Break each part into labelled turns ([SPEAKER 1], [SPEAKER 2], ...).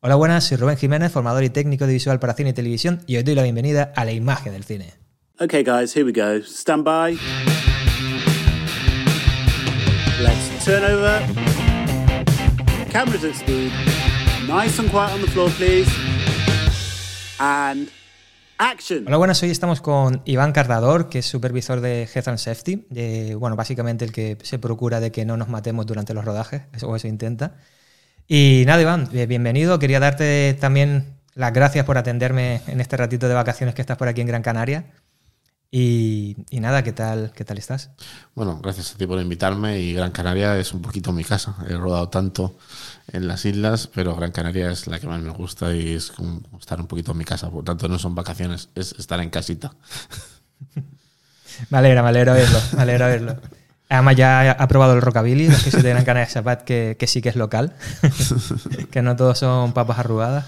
[SPEAKER 1] Hola, buenas, soy Rubén Jiménez, formador y técnico de visual para cine y televisión, y os doy la bienvenida a la imagen del cine.
[SPEAKER 2] Okay, guys, here we go. Stand by. Let's turn over. Cameras at speed. Nice and quiet on the floor, please. And action.
[SPEAKER 1] Hola, buenas, hoy estamos con Iván Cardador, que es supervisor de Health and Safety, de, bueno, básicamente el que se procura de que no nos matemos durante los rodajes, o eso intenta. Y nada, Iván, bienvenido. Quería darte también las gracias por atenderme en este ratito de vacaciones que estás por aquí en Gran Canaria. Y, nada, ¿qué tal, ¿qué tal estás?
[SPEAKER 3] Bueno, gracias a ti por invitarme y Gran Canaria es un poquito mi casa. He rodado tanto en las islas, pero Gran Canaria es la que más me gusta y es como estar un poquito en mi casa. Por tanto, no son vacaciones, es estar en casita.
[SPEAKER 1] me alegra, me alegra verlo, me alegra verlo. Además ya ha probado el rockabilly, los que se tienen ganas de Sabat, que, que sí que es local, que no todos son papas arrugadas.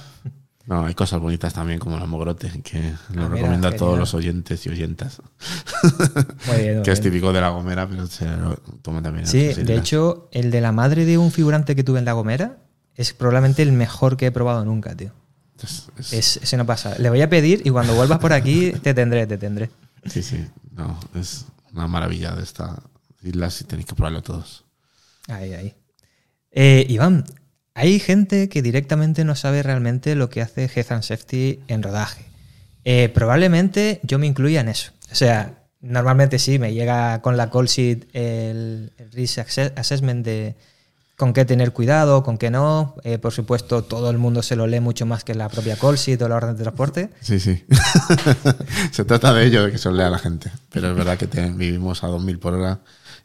[SPEAKER 3] No, hay cosas bonitas también como la mogrote, que lo ah, recomiendo a todos los oyentes y oyentas. que es típico de La Gomera, pero se lo toma también.
[SPEAKER 1] Sí, de hecho, el de la madre de un figurante que tuve en La Gomera es probablemente el mejor que he probado nunca, tío. Es, ese no pasa. Le voy a pedir y cuando vuelvas por aquí te tendré, te tendré.
[SPEAKER 3] Sí, sí, no, es una maravilla de esta, islas y tenéis que probarlo todos.
[SPEAKER 1] Ahí, ahí. Eh, Iván, hay gente que directamente no sabe realmente lo que hace Health and Safety en rodaje. Eh, probablemente yo me incluya en eso. O sea, normalmente sí, me llega con la call sheet el, risk assessment de con qué tener cuidado, con qué no. Eh, por supuesto, todo el mundo se lo lee mucho más que la propia call sheet o la orden de transporte.
[SPEAKER 3] Sí, sí. se trata de ello, de que se lo lea la gente. Pero es verdad que vivimos a 2.000 por hora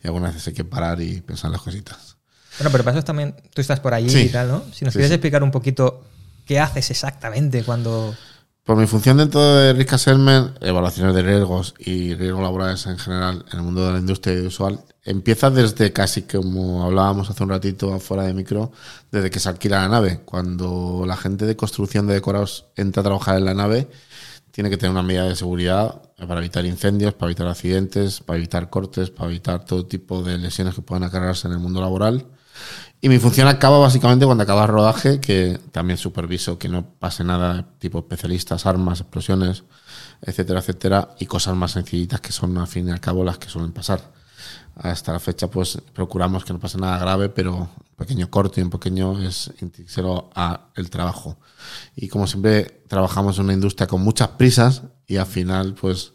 [SPEAKER 3] y algunas veces hay que parar y pensar las cositas.
[SPEAKER 1] Bueno, pero para eso también tú estás por allí y tal, ¿no? Si nos quieres explicar un poquito qué haces exactamente cuando...
[SPEAKER 3] Por mi función dentro de Risk Assessment, evaluaciones de riesgos y riesgos laborales en general en el mundo de la industria audiovisual, empieza desde casi como hablábamos hace un ratito afuera de micro, desde que se alquila la nave. Cuando la gente de construcción de decorados entra a trabajar en la nave, tiene que tener una medida de seguridad para evitar incendios, para evitar accidentes, para evitar cortes, para evitar todo tipo de lesiones que puedan acarrearse en el mundo laboral. Y mi función acaba básicamente cuando acaba el rodaje, que también superviso que no pase nada, tipo especialistas, armas, explosiones, etcétera, etcétera, y cosas más sencillitas que son al fin y al cabo las que suelen pasar. Hasta la fecha, pues procuramos que no pase nada grave, pero pequeño corte y un pequeño es intrínseco a el trabajo. Y como siempre trabajamos en una industria con muchas prisas y al final pues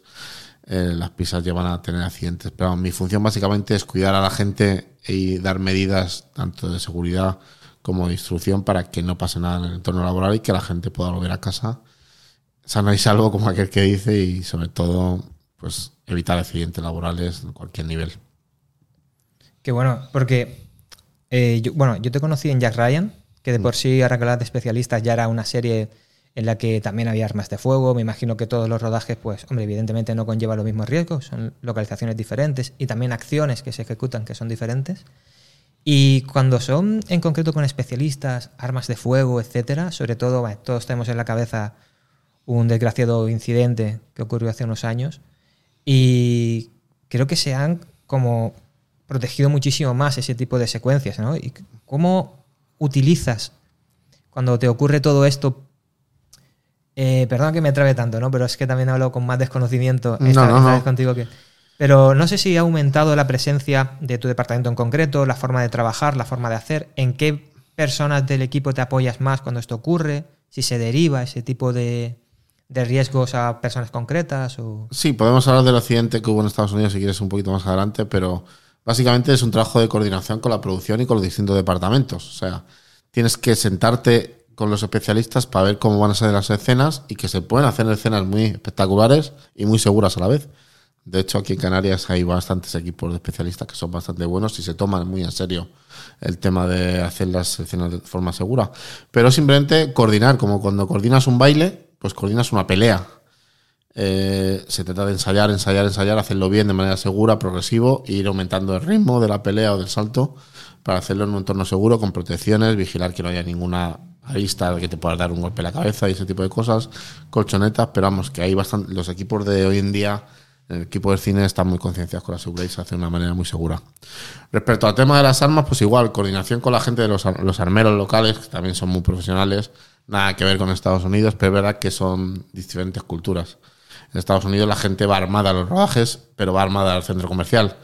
[SPEAKER 3] eh, las prisas llevan a tener accidentes. Pero mi función básicamente es cuidar a la gente y dar medidas tanto de seguridad como de instrucción para que no pase nada en el entorno laboral y que la gente pueda volver a casa sana y salvo como aquel que dice y sobre todo pues evitar accidentes laborales en cualquier nivel.
[SPEAKER 1] Qué bueno, porque eh, yo, bueno, yo te conocí en Jack Ryan, que de mm. por sí, ahora que de especialistas, ya era una serie en la que también había armas de fuego. Me imagino que todos los rodajes, pues, hombre, evidentemente no conllevan los mismos riesgos, son localizaciones diferentes y también acciones que se ejecutan que son diferentes. Y cuando son en concreto con especialistas, armas de fuego, etcétera, sobre todo, todos tenemos en la cabeza un desgraciado incidente que ocurrió hace unos años y creo que se han como protegido muchísimo más ese tipo de secuencias, ¿no? ¿Y cómo utilizas cuando te ocurre todo esto? Eh, perdón que me trabe tanto, ¿no? Pero es que también hablo con más desconocimiento esta, no, vez contigo que... Pero no sé si ha aumentado la presencia de tu departamento en concreto, la forma de trabajar, la forma de hacer, en qué personas del equipo te apoyas más cuando esto ocurre, si se deriva ese tipo de, de riesgos a personas concretas. O...
[SPEAKER 3] Sí, podemos hablar del accidente que hubo en Estados Unidos si quieres un poquito más adelante, pero Básicamente es un trabajo de coordinación con la producción y con los distintos departamentos. O sea, tienes que sentarte con los especialistas para ver cómo van a ser las escenas y que se pueden hacer escenas muy espectaculares y muy seguras a la vez. De hecho, aquí en Canarias hay bastantes equipos de especialistas que son bastante buenos y se toman muy en serio el tema de hacer las escenas de forma segura. Pero simplemente coordinar, como cuando coordinas un baile, pues coordinas una pelea. Eh, se trata de ensayar, ensayar, ensayar, hacerlo bien de manera segura, progresivo, e ir aumentando el ritmo de la pelea o del salto para hacerlo en un entorno seguro, con protecciones, vigilar que no haya ninguna arista que te pueda dar un golpe en la cabeza y ese tipo de cosas, colchonetas, pero vamos, que hay bastante, los equipos de hoy en día, el equipo de cine están muy concienciados con la seguridad y se hace de una manera muy segura. Respecto al tema de las armas, pues igual, coordinación con la gente de los, los armeros locales, que también son muy profesionales, nada que ver con Estados Unidos, pero es verdad que son diferentes culturas. En Estados Unidos la gente va armada a los rodajes, pero va armada al centro comercial.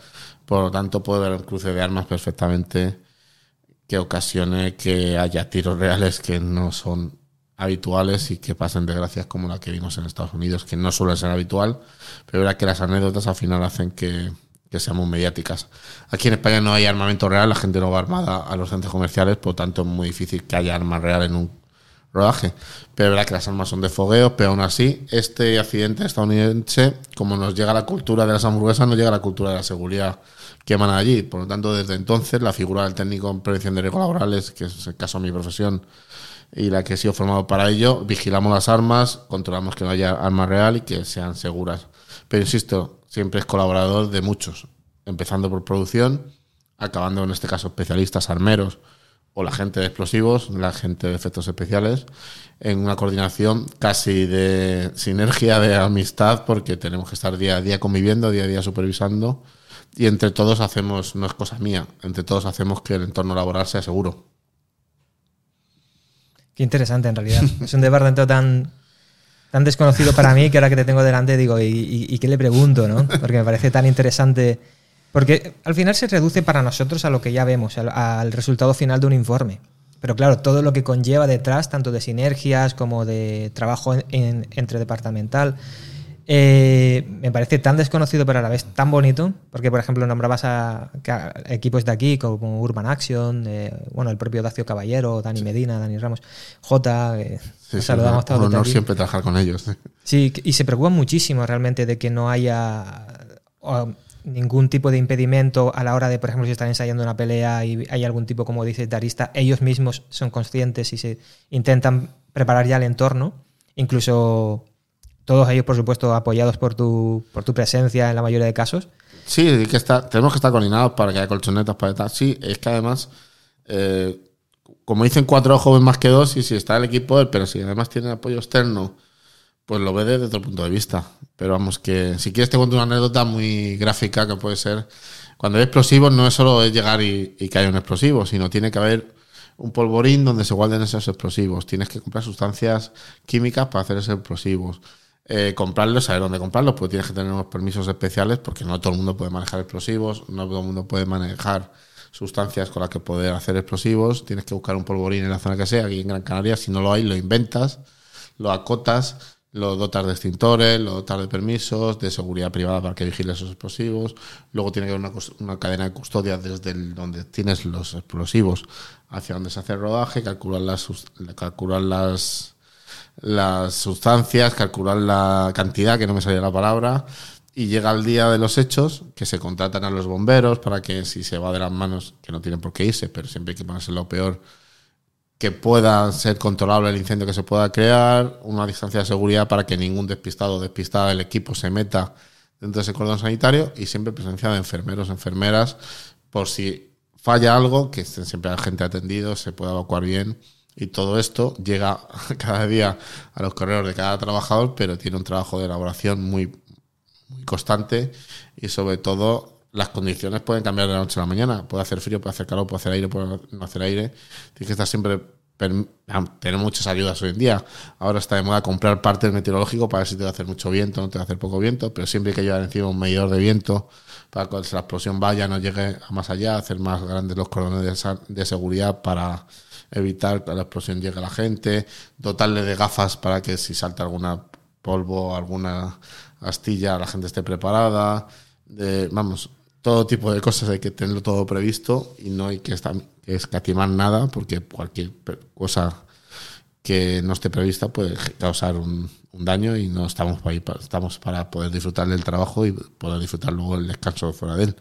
[SPEAKER 3] Por lo tanto, puede haber un cruce de armas perfectamente que ocasione que haya tiros reales que no son habituales y que pasen desgracias como la que vimos en Estados Unidos, que no suele ser habitual, pero verdad que las anécdotas al final hacen que, que seamos mediáticas. Aquí en España no hay armamento real, la gente no va armada a los centros comerciales, por lo tanto es muy difícil que haya armas reales en un rodaje. Pero es verdad que las armas son de fogueo, pero aún así, este accidente estadounidense, como nos llega la cultura de las hamburguesas, nos llega la cultura de la seguridad que emana allí. Por lo tanto, desde entonces, la figura del técnico en prevención de riesgos laborales, que es el caso de mi profesión y la que he sido formado para ello, vigilamos las armas, controlamos que no haya arma real y que sean seguras. Pero insisto, siempre es colaborador de muchos, empezando por producción, acabando en este caso especialistas armeros o la gente de explosivos, la gente de efectos especiales, en una coordinación casi de sinergia, de amistad, porque tenemos que estar día a día conviviendo, día a día supervisando, y entre todos hacemos, no es cosa mía, entre todos hacemos que el entorno laboral sea seguro.
[SPEAKER 1] Qué interesante en realidad. Es un departamento tan, tan desconocido para mí que ahora que te tengo delante digo, ¿y, y, qué le pregunto? ¿no? Porque me parece tan interesante. Porque al final se reduce para nosotros a lo que ya vemos, al, al resultado final de un informe. Pero claro, todo lo que conlleva detrás, tanto de sinergias como de trabajo en, en, entre departamental, eh, me parece tan desconocido pero a la vez tan bonito, porque por ejemplo nombrabas a, a equipos de aquí como Urban Action, eh, bueno, el propio Dacio Caballero, Dani Medina, Dani Ramos, J, eh,
[SPEAKER 3] sí, saludamos sí, todos. Un honor aquí. siempre trabajar con ellos.
[SPEAKER 1] Sí, y se preocupan muchísimo realmente de que no haya ningún tipo de impedimento a la hora de, por ejemplo, si están ensayando una pelea y hay algún tipo, como dice Darista, ellos mismos son conscientes y se intentan preparar ya el entorno, incluso todos ellos, por supuesto, apoyados por tu, por tu presencia en la mayoría de casos.
[SPEAKER 3] Sí, que está, tenemos que estar coordinados para que haya colchonetas para estar. Sí, es que además, eh, como dicen cuatro ojos más que dos, y si está el equipo, pero si además tiene apoyo externo, pues lo ve desde otro punto de vista. Pero vamos, que si quieres te cuento una anécdota muy gráfica que puede ser. Cuando hay explosivos, no es solo llegar y, y que haya un explosivo, sino tiene que haber un polvorín donde se guarden esos explosivos. Tienes que comprar sustancias químicas para hacer esos explosivos eh, comprarlos, saber dónde comprarlos, pues tienes que tener unos permisos especiales porque no todo el mundo puede manejar explosivos, no todo el mundo puede manejar sustancias con las que poder hacer explosivos, tienes que buscar un polvorín en la zona que sea, aquí en Gran Canaria, si no lo hay, lo inventas, lo acotas, lo dotas de extintores, lo dotas de permisos, de seguridad privada para que vigile esos explosivos, luego tiene que haber una, cadena de custodia desde donde tienes los explosivos hacia donde se hace el rodaje, calcular las, calcular las las sustancias, calcular la cantidad, que no me salía la palabra, y llega el día de los hechos, que se contratan a los bomberos para que si se va de las manos, que no tienen por qué irse, pero siempre hay que ponerse lo peor, que pueda ser controlable el incendio que se pueda crear, una distancia de seguridad para que ningún despistado o despistada del equipo se meta dentro de ese cordón sanitario y siempre presencia de enfermeros, enfermeras, por si falla algo, que estén siempre la gente atendido, se pueda evacuar bien. Y todo esto llega cada día a los correos de cada trabajador, pero tiene un trabajo de elaboración muy, muy constante y sobre todo las condiciones pueden cambiar de la noche a la mañana. Puede hacer frío, puede hacer calor, puede hacer aire, puede no hacer aire. Tienes que estar siempre tener muchas ayudas hoy en día. Ahora está de moda comprar partes meteorológico para ver si te va a hacer mucho viento, no te va a hacer poco viento, pero siempre hay que llevar encima un medidor de viento para que la explosión vaya, no llegue a más allá, hacer más grandes los cordones de, seguridad para evitar que la explosión llegue a la gente, dotarle de gafas para que si salta alguna polvo, alguna astilla, la gente esté preparada. De, vamos, todo tipo de cosas hay que tenerlo todo previsto y no hay que, escatimar nada porque cualquier cosa que no esté prevista puede causar un, un daño y no estamos para, ahí, estamos para poder disfrutar del trabajo y poder disfrutar luego el descanso fuera de él.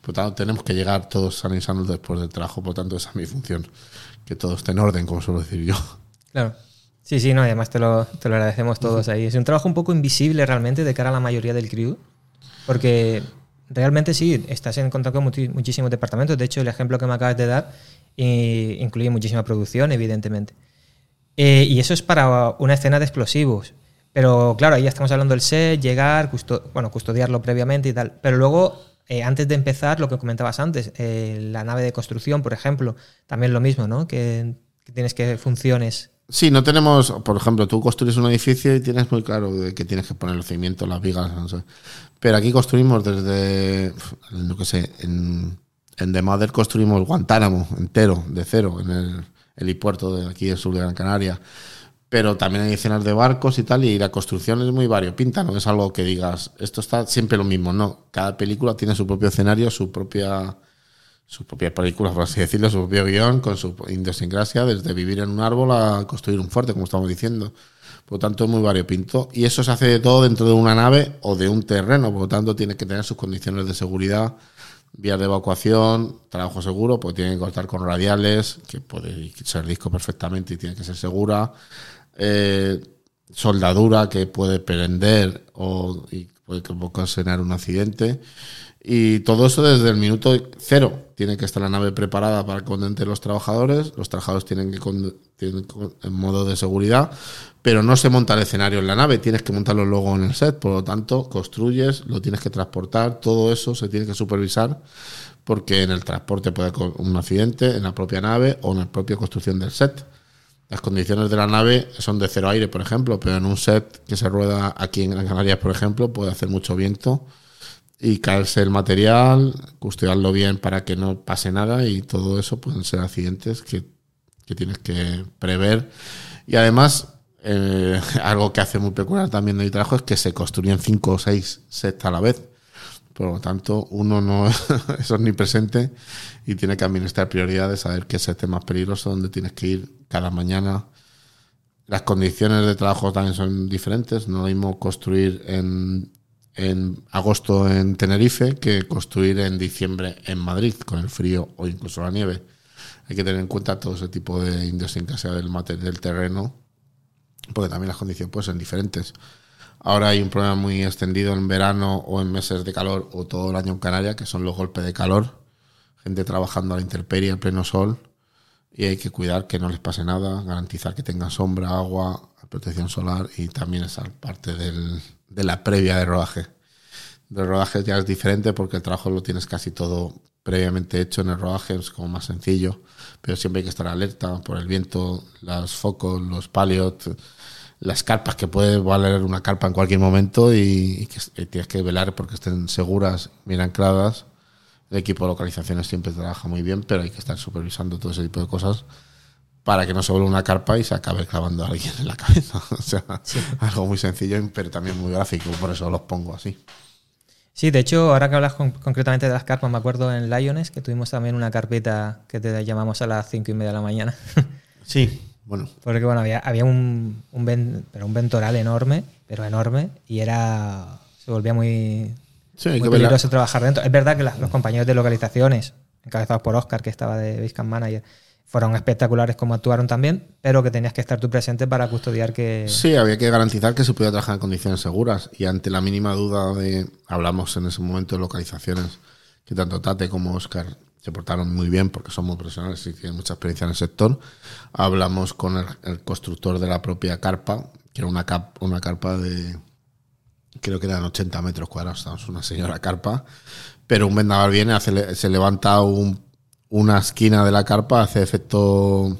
[SPEAKER 3] Por tanto, tenemos que llegar todos sanos y sanos después del trabajo, por tanto, esa es mi función que todo esté en orden, como suelo decir yo.
[SPEAKER 1] Claro. Sí, sí, no, además te lo, te lo agradecemos todos ahí. Es un trabajo un poco invisible realmente de cara a la mayoría del crew, porque realmente sí, estás en contacto con muchísimos departamentos. De hecho, el ejemplo que me acabas de dar eh, incluye muchísima producción, evidentemente. Eh, y eso es para una escena de explosivos. Pero claro, ahí estamos hablando del set, llegar, custo bueno, custodiarlo previamente y tal. Pero luego eh, antes de empezar, lo que comentabas antes, la nave de construcción, por ejemplo, también lo mismo, ¿no? Que, tienes que funciones
[SPEAKER 3] Sí, no tenemos, por ejemplo, tú construyes un edificio y tienes muy claro que tienes que poner los cimientos, las vigas, no sé. Pero aquí construimos desde, no sé, en, en The Mother construimos Guantánamo entero, de cero, en el helipuerto de aquí del sur de Gran Canaria. Pero también hay escenas de barcos y tal, y la construcción es muy variopinta, no es algo que digas, esto está siempre lo mismo, no. Cada película tiene su propio escenario, su propia sus propias películas, por así decirlo, su propio guion, con su idiosincrasia, desde vivir en un árbol a construir un fuerte, como estamos diciendo. Por lo tanto, es muy variopinto. Y eso se hace de todo dentro de una nave o de un terreno, por lo tanto, tiene que tener sus condiciones de seguridad, vías de evacuación, trabajo seguro, pues tiene que contar con radiales, que puede ser disco perfectamente y tiene que ser segura. Eh, soldadura que puede prender o y puede ocasionar un accidente. Y todo eso desde el minuto cero. Tiene que estar la nave preparada para que los trabajadores. Los trabajadores tienen que tienen en modo de seguridad, pero no se monta el escenario en la nave. Tienes que montarlo luego en el set. Por lo tanto, construyes, lo tienes que transportar. Todo eso se tiene que supervisar porque en el transporte puede haber un accidente en la propia nave o en la propia construcción del set. Las condiciones de la nave son de cero aire, por ejemplo, pero en un set que se rueda aquí en Gran Canarias, por ejemplo, puede hacer mucho viento y caerse el material, custodiarlo bien para que no pase nada y todo eso pueden ser accidentes que, tienes que prever. Y además, eh, algo que hace muy peculiar también de mi trabajo es que se construyen cinco o seis sets a la vez. Por lo tanto, uno no es omnipresente y tiene que administrar prioridades, saber qué set es más peligroso, dónde tienes que ir cada mañana. Las condiciones de trabajo también son diferentes. No lo mismo construir en en agosto en Tenerife que construir en diciembre en Madrid con el frío o incluso la nieve. Hay que tener en cuenta todo ese tipo de idiosincrasia del, del terreno, porque también las condiciones pueden ser diferentes. Ahora hay un problema muy extendido en verano o en meses de calor o todo el año en Canarias, que son los golpes de calor. Gente trabajando a la intemperie en pleno sol y hay que cuidar que no les pase nada, garantizar que tengan sombra, agua, protección solar y también esa parte del, de la previa de rodaje. De rodaje ya es diferente porque el trabajo lo tienes casi todo previamente hecho en el rodaje, es como más sencillo, pero siempre hay que estar alerta por el viento, los focos, los palios, las carpas, que puede valer una carpa en cualquier momento y, que tienes que velar porque estén seguras, bien ancladas. El equipo de localizaciones siempre trabaja muy bien, pero hay que estar supervisando todo ese tipo de cosas para que no se vuelva una carpa y se acabe clavando a alguien en la cabeza. o sea, algo muy sencillo, pero también muy gráfico, por eso los pongo así.
[SPEAKER 1] Sí, de hecho, ahora que hablas concretamente de las carpas, me acuerdo en Lions que tuvimos también una carpeta que te llamamos a las cinco y media de la mañana.
[SPEAKER 3] sí, bueno.
[SPEAKER 1] Porque bueno, había, había un, un, pero un ventoral enorme, pero enorme, y era. se volvía muy, muy peligroso trabajar dentro. Es verdad que los compañeros de localizaciones, encabezados por Oscar, que estaba de Basecamp Manager, fueron espectaculares como actuaron también, pero que tenías que estar tú presente para custodiar que...
[SPEAKER 3] Sí, había que garantizar que se pudiera trabajar en condiciones seguras y ante la mínima duda de, hablamos en ese momento de localizaciones, que tanto Tate como Oscar se portaron muy bien porque son muy profesionales y tienen mucha experiencia en el sector, hablamos con el, constructor de la propia carpa, que era una, una carpa de, creo que eran 80 metros cuadrados, una señora carpa, pero un vendaval viene, se levanta un una esquina de la carpa hace efecto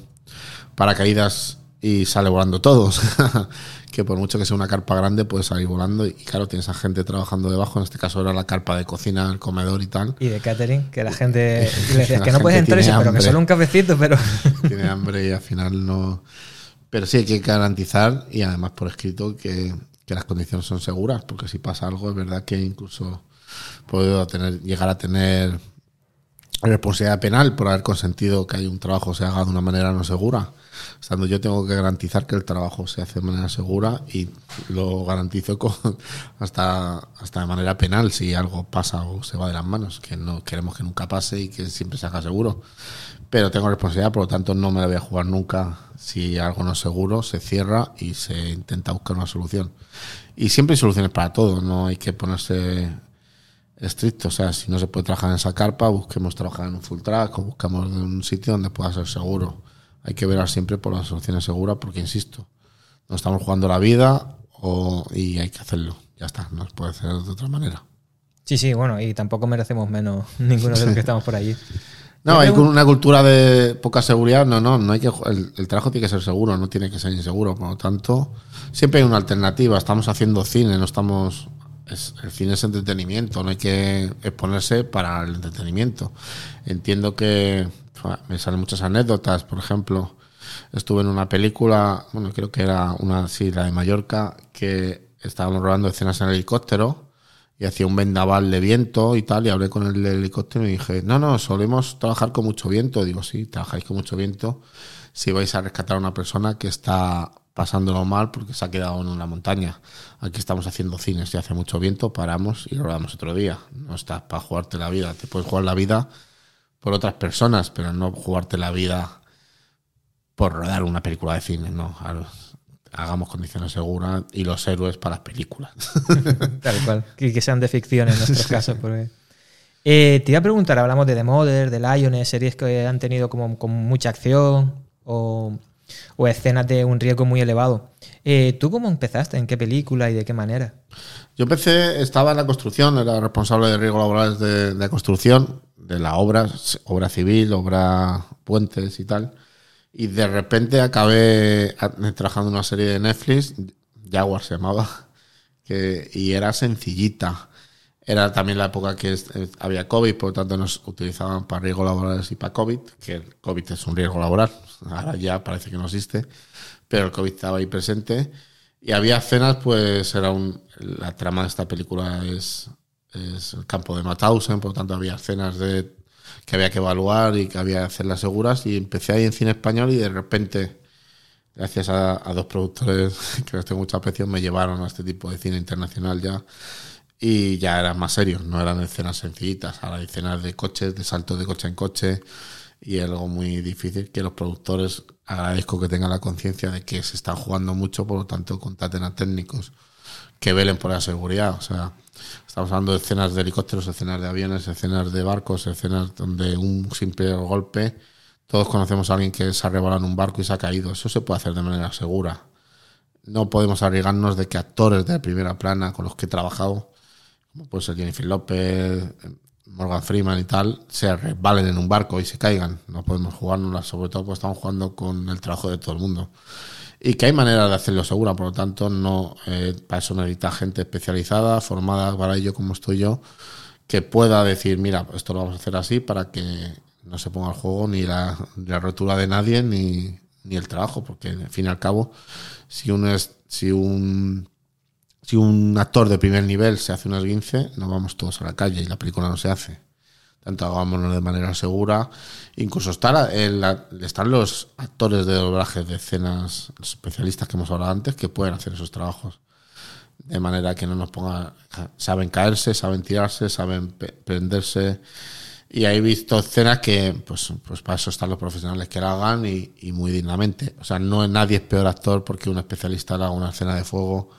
[SPEAKER 3] paracaídas y sale volando todos. que por mucho que sea una carpa grande puede salir volando y claro, tienes a gente trabajando debajo, en este caso era la carpa de cocina, el comedor y tal.
[SPEAKER 1] Y de catering, que la gente le decías que no puedes entrar eso, pero que solo un cafecito, pero...
[SPEAKER 3] tiene hambre y al final no... Pero sí hay que garantizar y además por escrito que, que las condiciones son seguras, porque si pasa algo es verdad que incluso puedo tener, llegar a tener responsabilidad penal por haber consentido que hay un trabajo se haga de una manera no segura. Estando yo tengo que garantizar que el trabajo se hace de manera segura y lo garantizo hasta, hasta de manera penal si algo pasa o se va de las manos, que no queremos que nunca pase y que siempre se haga seguro. Pero tengo responsabilidad, por lo tanto no me la voy a jugar nunca. Si algo no es seguro, se cierra y se intenta buscar una solución. Y siempre hay soluciones para todo, no hay que ponerse estricto. O sea, si no se puede trabajar en esa carpa, busquemos trabajar en un full track o buscamos un sitio donde pueda ser seguro. Hay que velar siempre por las soluciones seguras porque, insisto, no estamos jugando la vida o, y hay que hacerlo. Ya está, no se puede hacer de otra manera.
[SPEAKER 1] Sí, sí, bueno, y tampoco merecemos menos ninguno de los que estamos por allí.
[SPEAKER 3] No, hay una cultura de poca seguridad. No, no, no hay que. El, el, trabajo tiene que ser seguro, no tiene que ser inseguro. Por lo tanto, siempre hay una alternativa. Estamos haciendo cine, no estamos. El cine es entretenimiento, no hay que exponerse para el entretenimiento. Entiendo que me salen muchas anécdotas, por ejemplo, estuve en una película, bueno, creo que era una, sí, la de Mallorca, que estábamos rodando escenas en helicóptero y hacía un vendaval de viento y tal, y hablé con el helicóptero y dije, no, no, solemos trabajar con mucho viento. Digo, sí, trabajáis con mucho viento si vais a rescatar a una persona que está pasándolo mal porque se ha quedado en una montaña. Aquí estamos haciendo cines y hace mucho viento, paramos y lo rodamos otro día. No estás para jugarte la vida, te puedes jugar la vida por otras personas, pero no jugarte la vida por rodar una película de cine, no. Hagamos condiciones seguras y los héroes para las películas.
[SPEAKER 1] Tal cual. Que sean de ficción en nuestros casos. Eh, te iba a preguntar, hablamos de The Mother, de Lioness, series que han tenido como, mucha acción o, escenas de un riesgo muy elevado. Eh, ¿Tú cómo empezaste? ¿En qué película y de qué manera?
[SPEAKER 3] Yo empecé, estaba en la construcción, era responsable de riesgos laborales de, construcción de la obra, obra civil, obra puentes y tal. Y de repente acabé trabajando en una serie de Netflix, Jaguar se llamaba, y era sencillita. Era también la época que había COVID, por lo tanto nos utilizaban para riesgos laborales y para COVID, que el COVID es un riesgo laboral, ahora ya parece que no existe, pero el COVID estaba ahí presente. Y había escenas, pues era un, la trama de esta película es es el campo de Mauthausen, por lo tanto había escenas de, que había que evaluar y que había que hacerlas seguras y empecé ahí en cine español y de repente, gracias a, dos productores que les tengo mucha aprecio, me llevaron a este tipo de cine internacional ya y ya eran más serios, no eran escenas sencillitas, ahora hay escenas de coches, de saltos de coche en coche y es algo muy difícil que los productores agradezco que tengan la conciencia de que se están jugando mucho, por lo tanto contraten a técnicos que velen por la seguridad, o sea, Estamos hablando de escenas de helicópteros, escenas de aviones, escenas de barcos, escenas donde un simple golpe, todos conocemos a alguien que se ha rebalado en un barco y se ha caído. Eso se puede hacer de manera segura. No podemos arriesgarnos de que actores de primera plana con los que he trabajado, como puede Jennifer López, Morgan Freeman y tal, se resbalen en un barco y se caigan. No podemos jugárnoslas, sobre todo porque estamos jugando con el trabajo de todo el mundo y que hay maneras de hacerlo segura, por lo tanto, no eh, para eso necesita gente especializada, formada para ello como estoy yo, que pueda decir, mira, esto lo vamos a hacer así para que no se ponga el juego ni la, la rotura de nadie ni, ni, el trabajo, porque al fin y al cabo, si un, es, si un si un actor de primer nivel se hace un esguince, nos vamos todos a la calle y la película no se hace tanto hagámoslo de manera segura. Incluso está están los actores de doblaje de escenas, los especialistas que hemos hablado antes, que pueden hacer esos trabajos. De manera que no nos ponga. Saben caerse, saben tirarse, saben prenderse. Y he visto escenas que, pues, pues para eso están los profesionales que la hagan y, y muy dignamente. O sea, no nadie es peor actor porque un especialista haga una escena de fuego.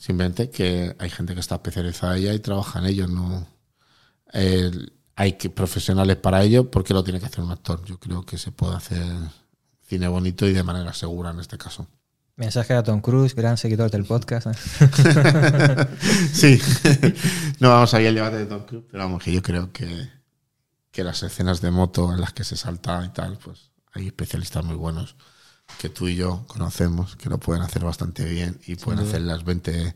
[SPEAKER 3] Simplemente que hay gente que está especializada en ella y trabaja en ello. No, el, hay que, profesionales para ello, porque lo tiene que hacer un actor. Yo creo que se puede hacer cine bonito y de manera segura en este caso.
[SPEAKER 1] Mensaje a Tom Cruise, gran seguidor del podcast. ¿eh?
[SPEAKER 3] sí, no vamos a ir al debate de Tom Cruise, pero vamos, que yo creo que, que las escenas de moto en las que se salta y tal, pues hay especialistas muy buenos que tú y yo conocemos, que lo pueden hacer bastante bien y pueden hacer las 20,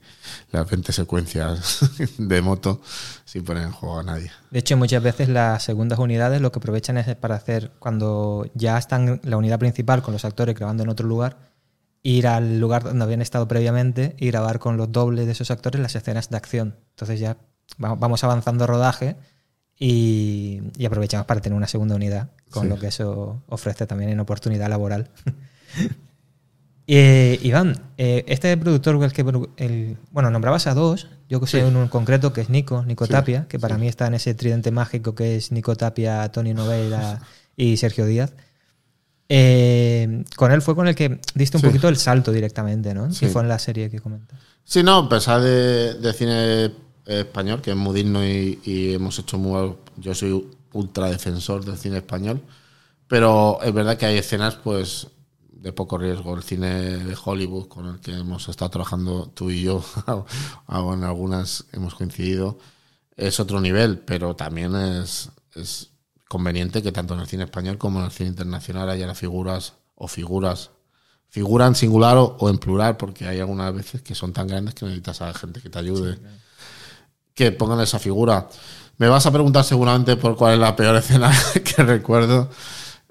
[SPEAKER 3] las 20 secuencias de moto sin poner en juego a nadie.
[SPEAKER 1] De hecho, muchas veces las segundas unidades lo que aprovechan es para hacer, cuando ya están la unidad principal con los actores grabando en otro lugar, ir al lugar donde habían estado previamente y grabar con los dobles de esos actores las escenas de acción. Entonces ya vamos avanzando rodaje y, aprovechamos para tener una segunda unidad, con lo que eso ofrece también en oportunidad laboral. Eh, Iván, eh, este productor, el que, el, bueno, nombrabas a dos, yo que sé uno en concreto que es Nico, Nico Tapia, que para mí está en ese tridente mágico que es Nico Tapia, Tony Novela y Sergio Díaz. Eh, con él fue con el que diste un poquito el salto directamente, ¿no? Si fue en la serie que comentas.
[SPEAKER 3] Sí, no, pesar de, de cine español, que es muy digno y, y hemos hecho muy... Yo soy ultra defensor del cine español, pero es verdad que hay escenas, pues de poco riesgo. El cine de Hollywood con el que hemos estado trabajando tú y yo, en algunas hemos coincidido, es otro nivel, pero también es, es conveniente que tanto en el cine español como en el cine internacional haya las figuras o figuras figura en singular o, o en plural, porque hay algunas veces que son tan grandes que necesitas a gente que te ayude, que pongan esa figura. Me vas a preguntar seguramente por cuál es la peor escena que recuerdo.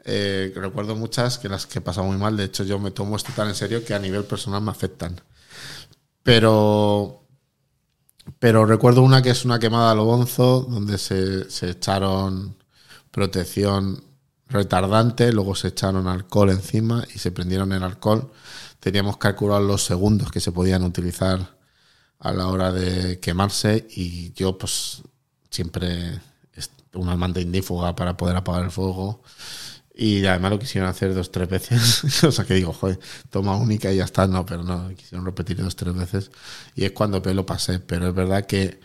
[SPEAKER 3] Eh, recuerdo muchas que las que he pasado muy mal. De hecho, yo me tomo esto tan en serio que a nivel personal me afectan. Pero, pero recuerdo una que es una quemada a bonzo, donde se, se echaron protección retardante, luego se echaron alcohol encima y se prendieron el alcohol. Teníamos que calcular los segundos que se podían utilizar a la hora de quemarse y yo pues siempre un amante indífuga para poder apagar el fuego y además lo quisieron hacer dos tres veces. O sea que digo joder toma única y ya está. No pero no quisieron repetir dos tres veces. Y es cuando peor lo pasé. Pero es verdad que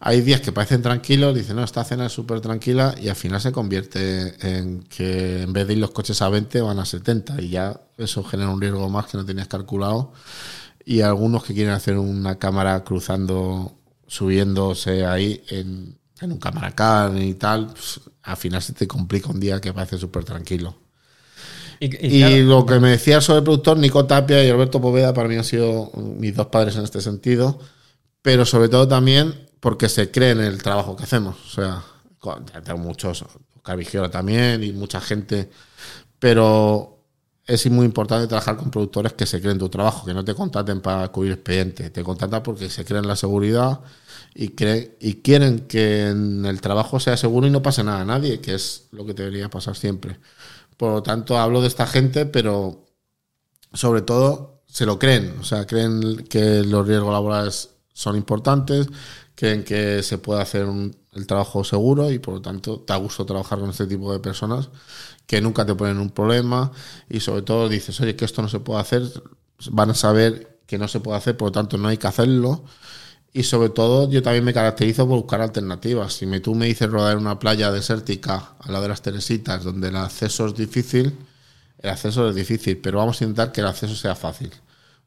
[SPEAKER 3] hay días que parecen tranquilos, dicen, no, esta cena es súper tranquila y al final se convierte en que en vez de ir los coches a 20 van a 70 y ya eso genera un riesgo más que no tenías calculado. Y algunos que quieren hacer una cámara cruzando, subiéndose ahí en, en un cámara car y tal, pues, al final se te complica un día que parece súper tranquilo.
[SPEAKER 1] Y,
[SPEAKER 3] Y,
[SPEAKER 1] y claro,
[SPEAKER 3] lo que me decía sobre el productor, Nico Tapia y Alberto Poveda, para mí han sido mis dos padres en este sentido, pero sobre todo también porque se cree en el trabajo que hacemos. O sea, tengo muchos, Carvigiola también y mucha gente, pero es muy importante trabajar con productores que se creen en tu trabajo, que no te contraten para cubrir expediente, te contratan porque se creen en la seguridad y, creen, y quieren que en el trabajo sea seguro y no pase nada a nadie, que es lo que debería pasar siempre. Por lo tanto, hablo de esta gente, pero sobre todo se lo creen, o sea, creen que los riesgos laborales son importantes, creen que se puede hacer un- el trabajo seguro y por lo tanto te da gusto trabajar con este tipo de personas que nunca te ponen un problema y sobre todo dices, oye, que esto no se puede hacer, van a saber que no se puede hacer, por lo tanto no hay que hacerlo. Y sobre todo yo también me caracterizo por buscar alternativas. Si me, tú me dices rodar en una playa desértica al lado de las Teresitas, donde el acceso es difícil, el acceso es difícil, pero vamos a intentar que el acceso sea fácil.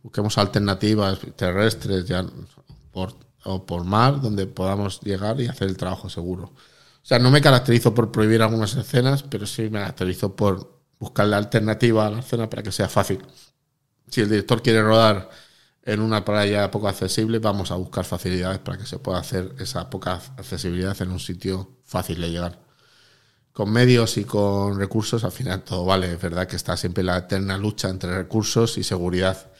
[SPEAKER 3] Busquemos alternativas terrestres ya o por mar donde podamos llegar y hacer el trabajo seguro. O sea, no me caracterizo por prohibir algunas escenas, pero sí me caracterizo por buscar la alternativa a la escena para que sea fácil. Si el director quiere rodar en una playa poco accesible, vamos a buscar facilidades para que se pueda hacer esa poca accesibilidad en un sitio fácil de llegar con medios y con recursos, al final todo vale. Es verdad que está siempre la eterna lucha entre recursos y seguridad,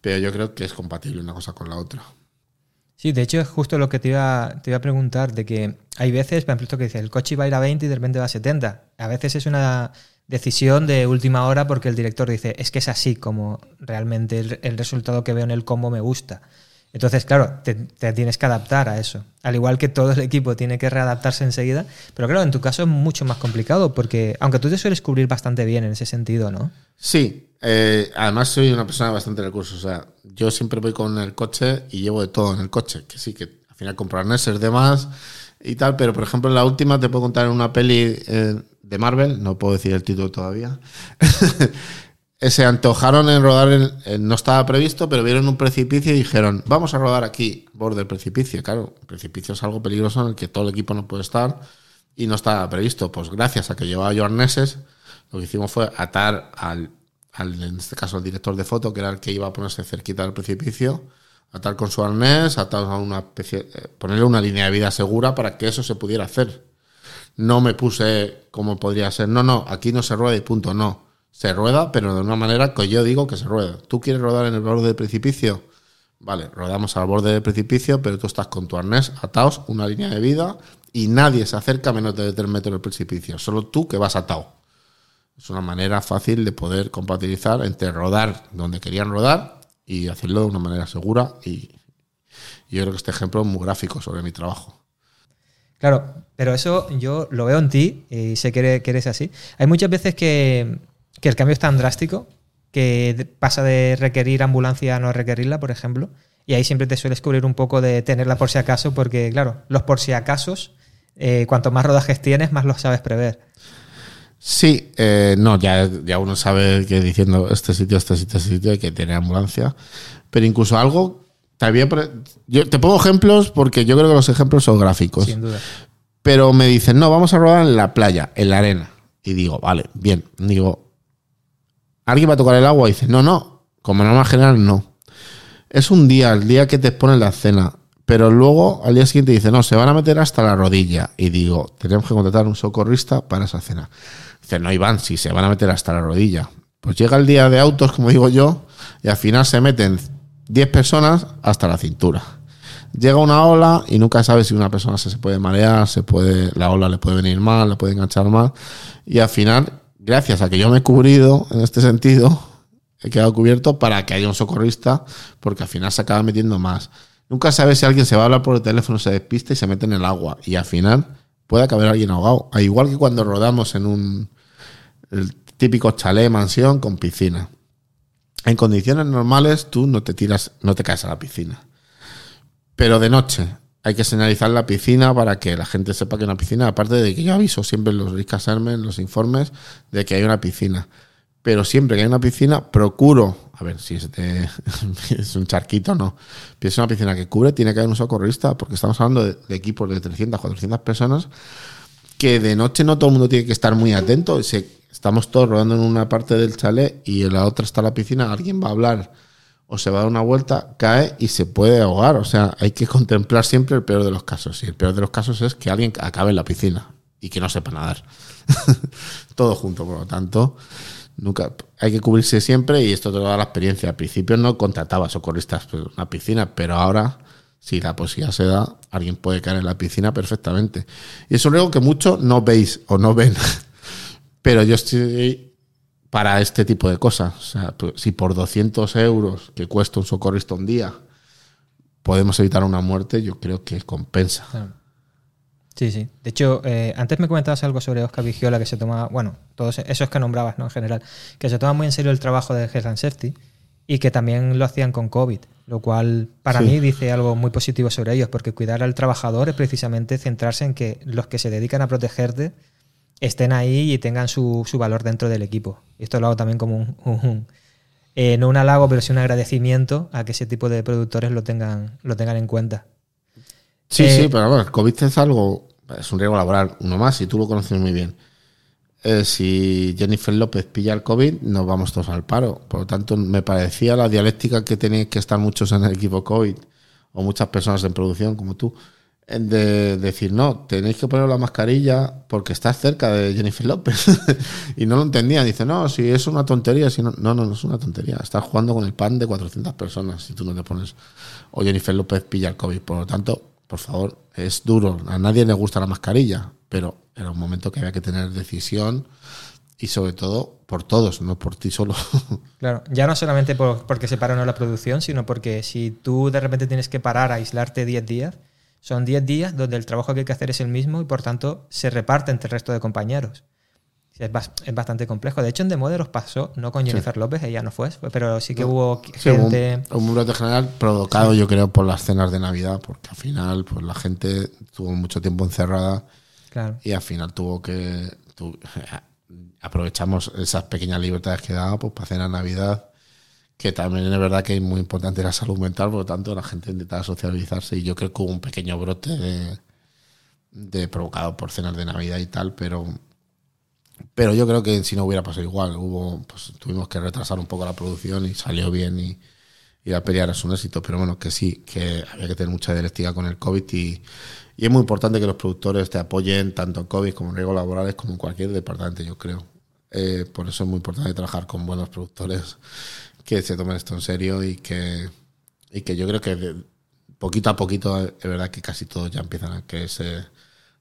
[SPEAKER 3] pero yo creo que es compatible una cosa con la otra.
[SPEAKER 1] Sí, de hecho es justo lo que te iba, te iba a preguntar, de que hay veces, por ejemplo, esto que dice, el coche iba a ir a 20 y de repente va a 70. A veces es una decisión de última hora porque el director dice, es que es así como realmente el, resultado que veo en el combo me gusta. Entonces, claro, te, tienes que adaptar a eso. Al igual que todo el equipo tiene que readaptarse enseguida. Pero claro, en tu caso es mucho más complicado porque, aunque tú te sueles cubrir bastante bien en ese sentido, ¿no?
[SPEAKER 3] Sí, eh, además soy una persona de bastante recursos. O sea, yo siempre voy con el coche y llevo de todo en el coche. Que sí, que al final comprar arneses de más y tal. Pero por ejemplo, en la última te puedo contar una peli eh, de Marvel, no puedo decir el título todavía. Eh, se antojaron en rodar, en, en- no estaba previsto, pero vieron un precipicio y dijeron, vamos a rodar aquí, borde del precipicio. Claro, el precipicio es algo peligroso en el que todo el equipo no puede estar y no estaba previsto. Pues gracias a que llevaba yo arneses, lo que hicimos fue atar al, al, en este caso al director de foto, que era el que iba a ponerse cerquita del precipicio, atar con su arnés, atar a una especie, eh, ponerle una línea de vida segura para que eso se pudiera hacer. No me puse como podría ser, no, no, aquí no se rueda y punto, no. Se rueda, pero de una manera que yo digo que se rueda. ¿Tú quieres rodar en el borde del precipicio? Vale, rodamos al borde del precipicio, pero tú estás con tu arnés atados, una línea de vida, y nadie se acerca a menos de 3 metros del precipicio. Solo tú que vas atado. Es una manera fácil de poder compatibilizar entre rodar donde querían rodar y hacerlo de una manera segura. Y yo creo que este ejemplo es muy gráfico sobre mi trabajo.
[SPEAKER 1] Claro, pero eso yo lo veo en ti y sé que eres, así. Hay muchas veces que, que el cambio es tan drástico que pasa de requerir ambulancia a no requerirla, por ejemplo, y ahí siempre te sueles cubrir un poco de tenerla por si acaso, porque claro, los por si acasos, eh, cuanto más rodajes tienes, más los sabes prever.
[SPEAKER 3] Sí, eh, no, ya, ya uno sabe que diciendo este sitio, este sitio, este sitio hay que tener ambulancia. Pero incluso algo, pre- yo te pongo ejemplos porque yo creo que los ejemplos son gráficos.
[SPEAKER 1] Sin duda.
[SPEAKER 3] Pero me dicen, no, vamos a rodar en la playa, en la arena. Y digo, vale, bien. Digo, ¿alguien va a tocar el agua? Y dice, no, no, como norma general, no. Es un día, el día que te exponen la cena. Pero luego al día siguiente dice, no, se van a meter hasta la rodilla. Y digo, tenemos que contratar un socorrista para esa cena. Dice, no, Iván, si se van a meter hasta la rodilla. Pues llega el día de autos, como digo yo, y al final se meten 10 personas hasta la cintura. Llega una ola y nunca sabes si una persona se, puede marear, se puede, la ola le puede venir mal, le puede enganchar mal. Y al final, gracias a que yo me he cubrido en este sentido, he quedado cubierto para que haya un socorrista, porque al final se acaba metiendo más. Nunca sabes si alguien se va a hablar por el teléfono, se despista y se mete en el agua. Y al final puede acabar alguien ahogado. Igual que cuando rodamos en un el típico chalet, mansión con piscina. En condiciones normales tú no te tiras, no te caes a la piscina. Pero de noche hay que señalizar la piscina para que la gente sepa que hay una piscina. Aparte de que yo aviso siempre en los en los informes, de que hay una piscina. Pero siempre que hay una piscina, procuro, a ver si es, es un charquito no, si es una piscina que cubre, tiene que haber un socorrista, porque estamos hablando de, de equipos de 300, 400 personas, que de noche no todo el mundo tiene que estar muy atento. Estamos todos rodando en una parte del chalet y en la otra está la piscina, alguien va a hablar o se va a dar una vuelta, cae y se puede ahogar. O sea, hay que contemplar siempre el peor de los casos. Y el peor de los casos es que alguien acabe en la piscina y que no sepa nadar. Todo junto, por lo tanto, nunca hay que cubrirse siempre y esto te da la experiencia. Al principio no contrataba socorristas en una piscina, pero ahora, si la posibilidad se da, alguien puede caer en la piscina perfectamente. Y eso es algo que muchos no veis o no ven. Pero yo estoy para este tipo de cosas. O sea, pues, si por 200 euros que cuesta un socorrista un día podemos evitar una muerte, yo creo que compensa.
[SPEAKER 1] Sí, sí. De hecho, eh, antes me comentabas algo sobre Oscar Vigiola, que se toma, bueno, todos esos que nombrabas, ¿no? En general, que se toma muy en serio el trabajo de Health and Safety y que también lo hacían con COVID, lo cual para
[SPEAKER 3] Sí.
[SPEAKER 1] mí dice algo muy positivo sobre ellos, porque cuidar al trabajador es precisamente centrarse en que los que se dedican a protegerte estén ahí y tengan su, su valor dentro del equipo. Y esto lo hago también como un, un- eh, no un halago, pero sí un agradecimiento a que ese tipo de productores lo tengan, lo tengan en cuenta.
[SPEAKER 3] Sí,
[SPEAKER 1] Eh,
[SPEAKER 3] sí, pero bueno, el COVID es algo, es un riesgo laboral, uno más, y tú lo conoces muy bien. Eh, si Jennifer López pilla el COVID, nos vamos todos al paro. Por lo tanto, me parecía la dialéctica que tenéis que estar muchos en el equipo COVID, o muchas personas en producción como tú, de decir, no, tenéis que poner la mascarilla porque estás cerca de Jennifer López. y no lo entendían. Dice, no, si es una tontería. Si no, no, no, no es una tontería. Estás jugando con el pan de 400 personas si tú no te pones. O Jennifer López pilla el COVID. Por lo tanto, por favor, es duro. A nadie le gusta la mascarilla, pero era un momento que había que tener decisión y sobre todo por todos, no por ti solo.
[SPEAKER 1] Claro, ya no solamente por- porque se para o no la producción, sino porque si tú de repente tienes que parar, aislarte 10 días, son 10 días donde el trabajo que hay que hacer es el mismo y por tanto se reparte entre el resto de compañeros. Es, bas- es bastante complejo. De hecho, en The Modelos pasó, no con Jennifer López, ella no fue, pero sí que hubo
[SPEAKER 3] Sí, hubo
[SPEAKER 1] gente.
[SPEAKER 3] un, un brote general provocado, yo creo, por las cenas de Navidad, porque al final, pues la gente estuvo mucho tiempo encerrada
[SPEAKER 1] Claro.
[SPEAKER 3] y al final tuvo que. aprovechamos esas pequeñas libertades que daba pues, para cenar Navidad, que también es verdad que es muy importante la salud mental, por lo tanto, la gente intentaba socializarse y yo creo que hubo un pequeño brote de provocado por cenas de Navidad y tal, pero. Pero yo creo que si no hubiera pasado igual, hubo, pues tuvimos que retrasar un poco la producción y salió bien y, y la pelea era un éxito. Pero bueno, que sí, que había que tener mucha dialéctica con el COVID y, y es muy importante que los productores te apoyen tanto en COVID como en riesgos laborales como en cualquier departamento, yo creo. Eh, por eso es muy importante trabajar con buenos productores que se tomen esto en serio y que, y que yo creo que de- poquito a poquito es verdad que casi todos ya empiezan a creerse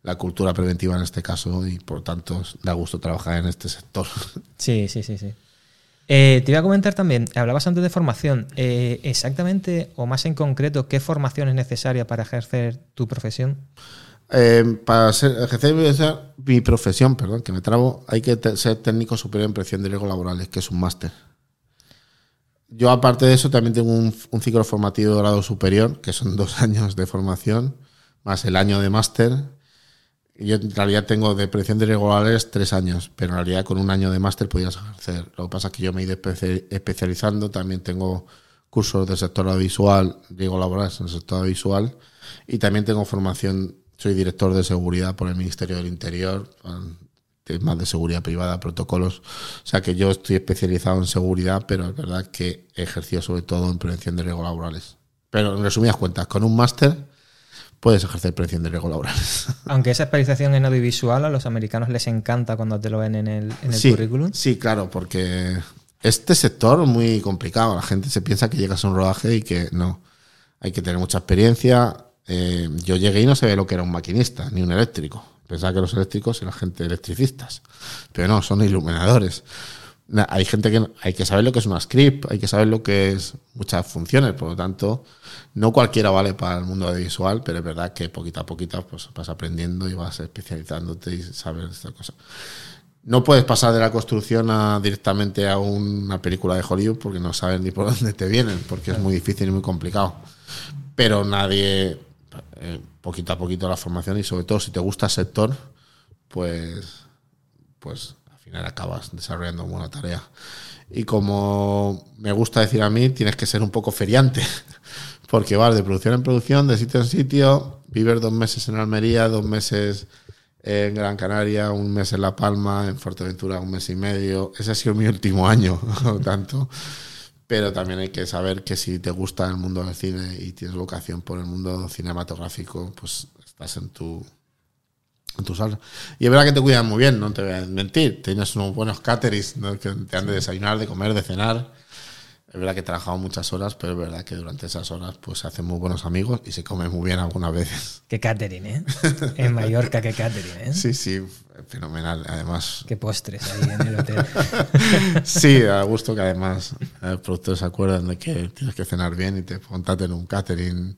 [SPEAKER 3] la cultura preventiva en este caso y por tanto da gusto trabajar en este sector.
[SPEAKER 1] Sí, sí, sí, sí. Eh, te iba a comentar también, hablabas antes de formación. Eh, exactamente, o más en concreto, ¿qué formación es necesaria para ejercer tu profesión?
[SPEAKER 3] Eh, para ejercer mi profesión- perdón, que me trabo, hay que ser técnico superior en prevención de riesgos laborales, que es un máster. Yo, aparte de eso, también tengo un ciclo formativo de grado superior, que son dos años de formación, más el año de máster. Yo en realidad tengo de prevención de laborales tres años, pero en realidad con un año de máster podías ejercer. Lo que pasa es que yo me he ido espe- especializando, también tengo cursos del sector audiovisual, riesgos laborales en el sector audiovisual, y también tengo formación soy director de seguridad por el Ministerio del Interior, temas de seguridad privada, protocolos. O sea que yo estoy especializado en seguridad, pero es verdad que he ejercido sobre todo en prevención de riesgos laborales. Pero en resumidas cuentas, con un máster puedes ejercer prevención de riesgos laborales.
[SPEAKER 1] Aunque esa especialización en audiovisual a los americanos les encanta cuando te lo ven en el, en el
[SPEAKER 3] sí,
[SPEAKER 1] currículum.
[SPEAKER 3] Sí, claro, porque este sector es muy complicado. La gente se piensa que llegas a un rodaje y que no. Hay que tener mucha experiencia. Eh, yo llegué y no sabía lo que era un maquinista, ni un eléctrico. Pensaba que los eléctricos eran gente electricistas. Pero no, son iluminadores. Hay gente que hay que saber lo que es una script, hay que saber lo que es muchas funciones, por lo tanto, no cualquiera vale para el mundo audiovisual, pero es verdad que poquito a poquito pues, vas aprendiendo y vas especializándote y sabes esta cosa. No puedes pasar de la construcción a, directamente a una película de Hollywood porque no sabes ni por dónde te vienen, porque es muy difícil y muy complicado. Pero nadie, eh, poquito a poquito la formación y sobre todo si te gusta el sector, pues, pues al final acabas desarrollando una buena tarea. Y como me gusta decir a mí, tienes que ser un poco feriante, porque vas de producción en producción, de sitio en sitio, vives dos meses en Almería, dos meses en Gran Canaria, un mes en La Palma, en Fuerteventura un mes y medio. Ese ha sido mi último año, tanto. Pero también hay que saber que si te gusta el mundo del cine y tienes vocación por el mundo cinematográfico, pues estás en tu, en tu sala. Y es verdad que te cuidan muy bien, no te voy a mentir. Tienes unos buenos caterings que te han de desayunar, de comer, de cenar. Es verdad que he trabajado muchas horas, pero es verdad que durante esas horas pues se hacen muy buenos amigos y se come muy bien algunas veces.
[SPEAKER 1] Qué catering, ¿eh? En Mallorca, qué catering, ¿eh?
[SPEAKER 3] Sí, sí, fenomenal. Además.
[SPEAKER 1] Qué postres ahí en el hotel.
[SPEAKER 3] sí, a gusto que además los productores se acuerdan de que tienes que cenar bien y te montate en un catering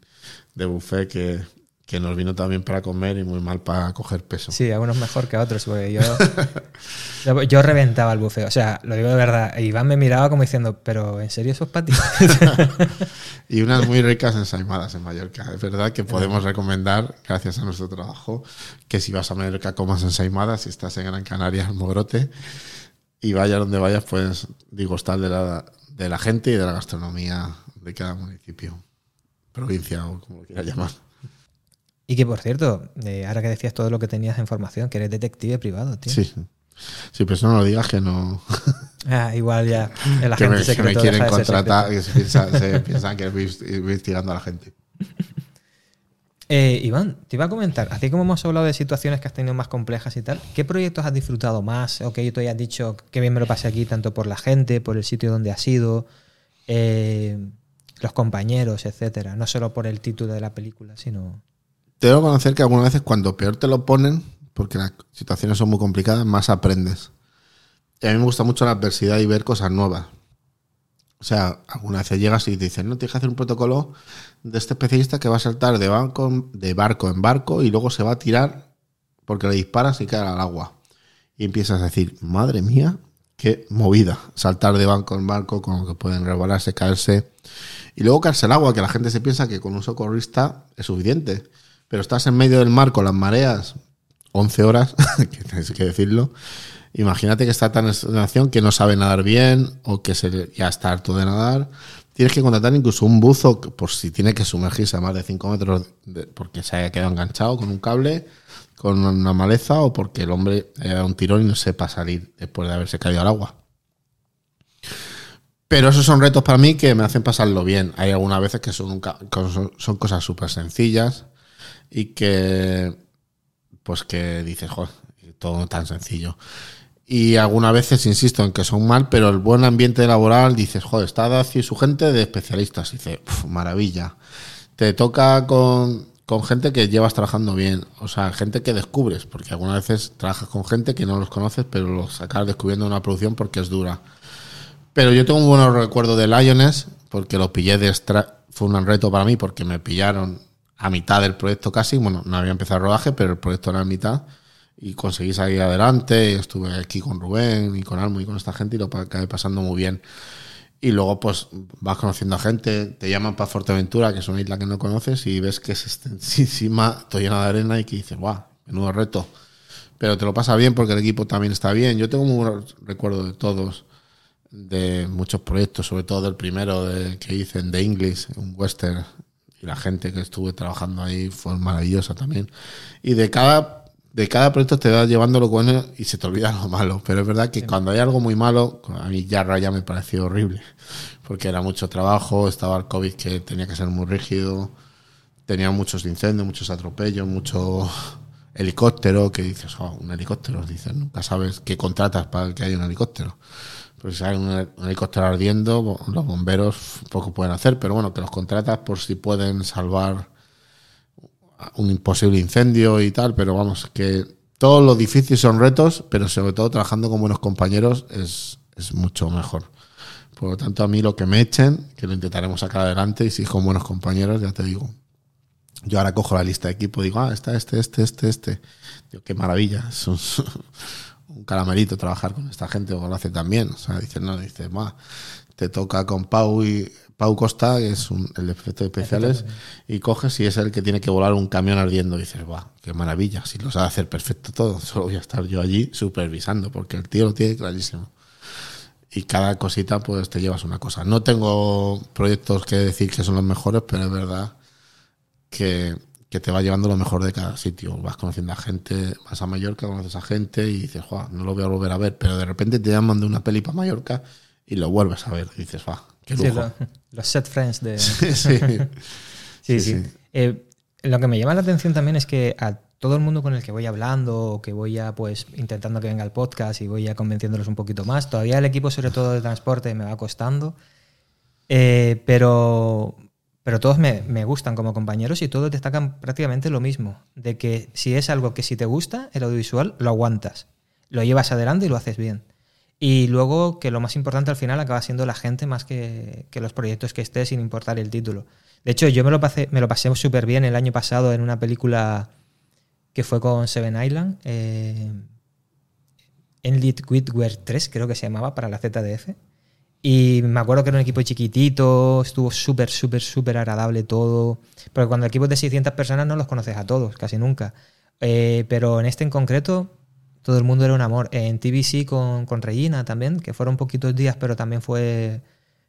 [SPEAKER 3] de buffet que que nos vino también para comer y muy mal para coger peso.
[SPEAKER 1] Sí, algunos mejor que otros, porque yo, yo reventaba el buffet. O sea, lo digo de verdad. Iván me miraba como diciendo, pero ¿en serio eso es para ti?
[SPEAKER 3] y unas muy ricas ensaimadas en Mallorca. Es verdad que podemos recomendar, gracias a nuestro trabajo, que si vas a Mallorca comas ensaimadas, si estás en Gran Canaria, en Mogrote, y vayas donde vayas, pues digo, estar de la, de la gente y de la gastronomía de cada municipio, provincia o como lo quieras llamar.
[SPEAKER 1] Y que por cierto, eh, ahora que decías todo lo que tenías de información, que eres detective privado, tío.
[SPEAKER 3] Sí. Sí, pero eso no lo digas que no.
[SPEAKER 1] Ah, igual ya. El
[SPEAKER 3] que me, que me quieren contratar, que se, piensan que voy investigando a la gente.
[SPEAKER 1] Eh, Iván, te iba a comentar, así como hemos hablado de situaciones que has tenido más complejas y tal, ¿qué proyectos has disfrutado más? O que tú hayas dicho que bien me lo pasé aquí, tanto por la gente, por el sitio donde has ido, eh, los compañeros, etcétera. No solo por el título de la película, sino
[SPEAKER 3] debo conocer que algunas veces cuando peor te lo ponen, porque las situaciones son muy complicadas, más aprendes. Y a mí me gusta mucho la adversidad y ver cosas nuevas. O sea, algunas veces llegas y te dicen, no, tienes que hacer un protocolo de este especialista que va a saltar de, banco, de barco en barco y luego se va a tirar porque le disparas y cae al agua. Y empiezas a decir, madre mía, qué movida. Saltar de banco en barco con lo que pueden resbalarse, caerse. Y luego caerse al agua, que la gente se piensa que con un socorrista es suficiente pero estás en medio del mar con las mareas 11 horas, que tienes que decirlo. Imagínate que está tan en situación que no sabe nadar bien o que se, ya está harto de nadar. Tienes que contratar incluso un buzo por si tiene que sumergirse a más de 5 metros porque se haya quedado enganchado con un cable, con una maleza o porque el hombre haya dado un tirón y no sepa salir después de haberse caído al agua. Pero esos son retos para mí que me hacen pasarlo bien. Hay algunas veces que son, son cosas súper sencillas y que, pues que dices, joder, todo tan sencillo. Y algunas veces insisto en que son mal, pero el buen ambiente laboral, dices, joder, está así su gente de especialistas. Y maravilla. Te toca con, con gente que llevas trabajando bien, o sea, gente que descubres, porque algunas veces trabajas con gente que no los conoces, pero los acabas descubriendo en una producción porque es dura. Pero yo tengo un buen recuerdo de Lioness, porque lo pillé de extra, fue un reto para mí, porque me pillaron a mitad del proyecto casi, bueno, no había empezado el rodaje, pero el proyecto era a mitad y conseguí salir adelante, estuve aquí con Rubén y con Almo y con esta gente y lo acabé pasando muy bien. Y luego pues vas conociendo a gente, te llaman para Fuerteventura, que es una isla que no conoces, y ves que es extensísima, todo llena de arena y que dices, guau, menudo reto. Pero te lo pasa bien porque el equipo también está bien. Yo tengo buen recuerdo de todos, de muchos proyectos, sobre todo del primero que hice en The English, un western y la gente que estuve trabajando ahí fue maravillosa también. Y de cada, de cada proyecto te vas llevando lo bueno y se te olvida lo malo. Pero es verdad que cuando hay algo muy malo, a mí ya ya me pareció horrible. Porque era mucho trabajo, estaba el COVID que tenía que ser muy rígido, tenía muchos incendios, muchos atropellos, mucho helicóptero, que dices, oh, un helicóptero, dices, nunca sabes qué contratas para que haya un helicóptero. Pues hay un, helicóptero ardiendo, los bomberos poco pueden hacer, pero bueno, te los contratas por si pueden salvar un imposible incendio y tal, pero vamos, que todos los difíciles son retos, pero sobre todo trabajando con buenos compañeros es, es mucho mejor. Por lo tanto, a mí lo que me echen, que lo intentaremos sacar adelante, y si con buenos compañeros, ya te digo. Yo ahora cojo la lista de equipo y digo, ah, está este, este, este, este. Digo, qué maravilla. Un, caramelito trabajar con esta gente, o lo hace también. O sea, dice, no, dice, ma, te toca con Pau y Pau Costa, que es un, el de efectos especiales, y coges y es el que tiene que volar un camión ardiendo. Y dices, va, qué maravilla, si lo sabe hacer perfecto todo, solo voy a estar yo allí supervisando, porque el tío lo tiene clarísimo. Y cada cosita, pues te llevas una cosa. No tengo proyectos que decir que son los mejores, pero es verdad que que te va llevando lo mejor de cada sitio. Vas conociendo a gente, vas a Mallorca, conoces a gente y dices, no lo voy a volver a ver, pero de repente te llaman de una peli para Mallorca y lo vuelves a ver. Y dices, va, qué lujo.
[SPEAKER 1] los set friends de... sí, sí. sí, eh, lo que me llama la atención también es que a todo el mundo con el que voy hablando o que voy a, pues, intentando que venga el podcast y voy a convenciéndolos un poquito más, todavía el equipo, sobre todo de transporte, me va costando. Eh, pero pero todos me, gustan como compañeros y todos destacan prácticamente lo mismo, de que si es algo que si te gusta, el audiovisual, lo aguantas, lo llevas adelante y lo haces bien. Y luego que lo más importante al final acaba siendo la gente más que, los proyectos que estés sin importar el título. De hecho, yo me lo pasé, me lo pasé súper bien el año pasado en una película que fue con Seven Island, eh, Enlit Whitware 3 creo que se llamaba para la ZDF. Y me acuerdo que era un equipo chiquitito, estuvo súper, súper, súper agradable todo. Porque cuando el equipo es de 600 personas no los conoces a todos, casi nunca. Eh, pero en este en concreto, todo el mundo era un amor. En TBC con, con Regina también, que fueron poquitos días, pero también fue.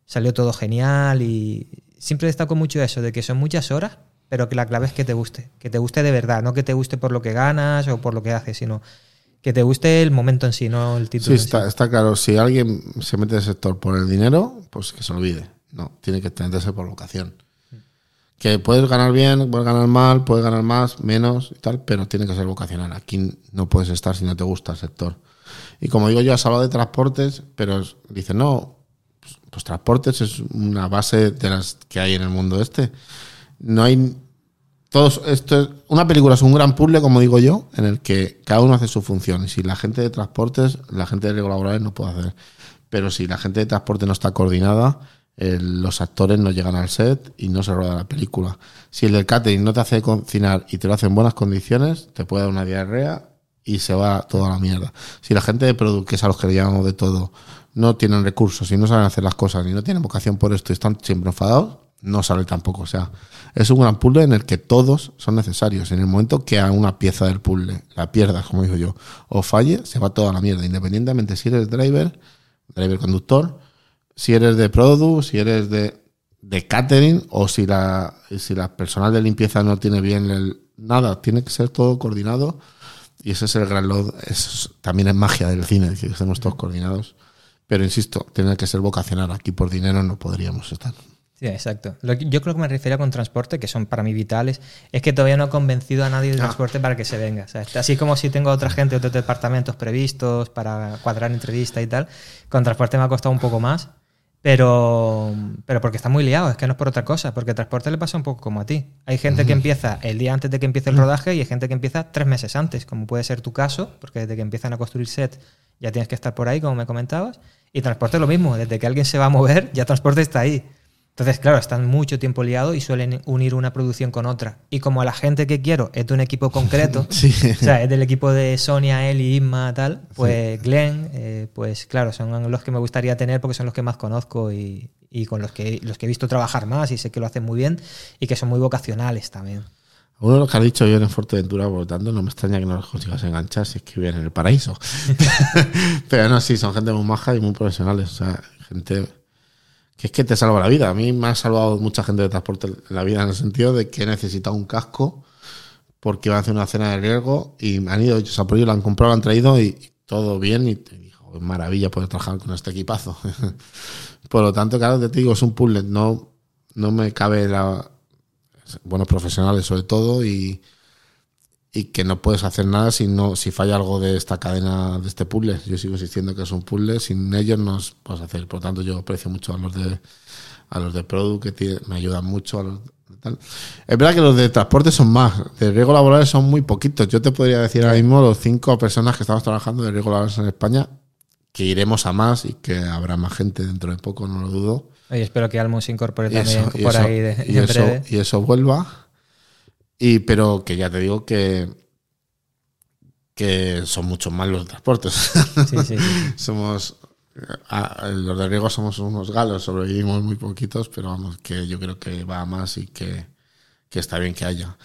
[SPEAKER 1] salió todo genial. Y siempre destaco mucho eso, de que son muchas horas, pero que la clave es que te guste. Que te guste de verdad, no que te guste por lo que ganas o por lo que haces, sino que te guste el momento en sí, no el título.
[SPEAKER 3] Sí, está, está claro. Si alguien se mete en el sector por el dinero, pues que se olvide. No, tiene que meterse por vocación. Que puedes ganar bien, puedes ganar mal, puedes ganar más, menos y tal, pero tiene que ser vocacional. Aquí no puedes estar si no te gusta el sector. Y como digo yo, has hablado de transportes, pero dicen, no, pues, pues transportes es una base de las que hay en el mundo este. No hay todos, esto una película es un gran puzzle, como digo yo, en el que cada uno hace su función. Y si la gente de transportes, la gente de laborales no puede hacer. Pero si la gente de transporte no está coordinada, los actores no llegan al set y no se rueda la película. Si el del catering no te hace cocinar y te lo hace en buenas condiciones, te puede dar una diarrea y se va toda la mierda. Si la gente de producto, que es a los que le llamamos de todo, no tienen recursos y no saben hacer las cosas ni no tienen vocación por esto y están siempre enfadados, no sale tampoco. O sea, es un gran puzzle en el que todos son necesarios. En el momento que a una pieza del puzzle la pierdas, como digo yo, o falle, se va toda la mierda. Independientemente si eres driver, driver conductor, si eres de product, si eres de, catering o si la, si la personal de limpieza no tiene bien el, nada. Tiene que ser todo coordinado. Y ese es el gran load. también es magia del cine, que estemos todos coordinados. Pero insisto, tiene que ser vocacional. Aquí por dinero no podríamos estar.
[SPEAKER 1] Sí, exacto. yo creo que me refería con transporte, que son para mí vitales, es que todavía no he convencido a nadie de ah. transporte para que se venga. así como si tengo otra gente, otros departamentos previstos para cuadrar entrevistas y tal, con transporte me ha costado un poco más, pero, pero porque está muy liado, es que no es por otra cosa, porque transporte le pasa un poco como a ti. Hay gente que empieza el día antes de que empiece el rodaje y hay gente que empieza tres meses antes, como puede ser tu caso, porque desde que empiezan a construir set ya tienes que estar por ahí, como me comentabas. Y transporte lo mismo, desde que alguien se va a mover, ya transporte está ahí. Entonces, claro, están mucho tiempo liados y suelen unir una producción con otra. Y como la gente que quiero es de un equipo concreto, o sea, es del equipo de Sonia, Eli, Inma, tal, pues Glenn, eh, pues claro, son los que me gustaría tener porque son los que más conozco y, con los que, los que he visto trabajar más y sé que lo hacen muy bien y que son muy vocacionales también.
[SPEAKER 3] Uno de los que has dicho yo en Fuerteventura, por lo tanto, no me extraña que no los consigas enganchar si es que viven en el paraíso. Pero no, sí, son gente muy maja y muy profesionales. O sea, gente que es que te salva la vida. A mí me ha salvado mucha gente de transporte la vida en el sentido de que he necesitado un casco porque iba a hacer una cena de riesgo y me han ido, se lo han comprado, han traído y, todo bien y, dijo, maravilla poder trabajar con este equipazo. Por lo tanto, claro, te digo, es un puzzle, no, no me cabe la, buenos profesionales sobre todo y, y que no puedes hacer nada si no si falla algo de esta cadena de este puzzle. Yo sigo insistiendo que es un puzzle sin ellos no puedes hacer. Por lo tanto yo aprecio mucho a los de a los de product que me ayudan mucho a los tal. es verdad que los de transporte son más de riesgo laborales son muy poquitos. Yo te podría decir ahora mismo los cinco personas que estamos trabajando de riesgo laborales en España que iremos a más y que habrá más gente dentro de poco no lo dudo.
[SPEAKER 1] Y espero que Almo se incorpore también por ahí de,
[SPEAKER 3] y, eso, y eso vuelva. Y, pero que ya te digo que, que son muchos más los transportes. Sí, sí, somos los de riego somos unos galos, sobrevivimos muy poquitos, pero vamos, que yo creo que va más y que, que, está bien que haya.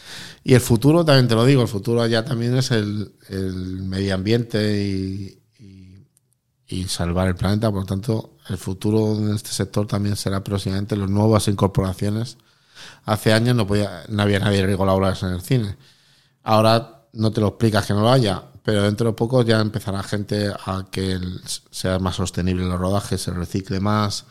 [SPEAKER 3] Y el futuro, también te lo digo, el futuro allá también es el, el medio ambiente y, y salvar el planeta. Por lo tanto, el futuro en este sector también será próximamente las nuevas incorporaciones. Hace años no, podía, no había nadie riesgo laborales en el cine. Ahora no te lo explicas que no lo haya, pero dentro de poco ya empezará gente a que sea más sostenible los rodajes, se recicle más,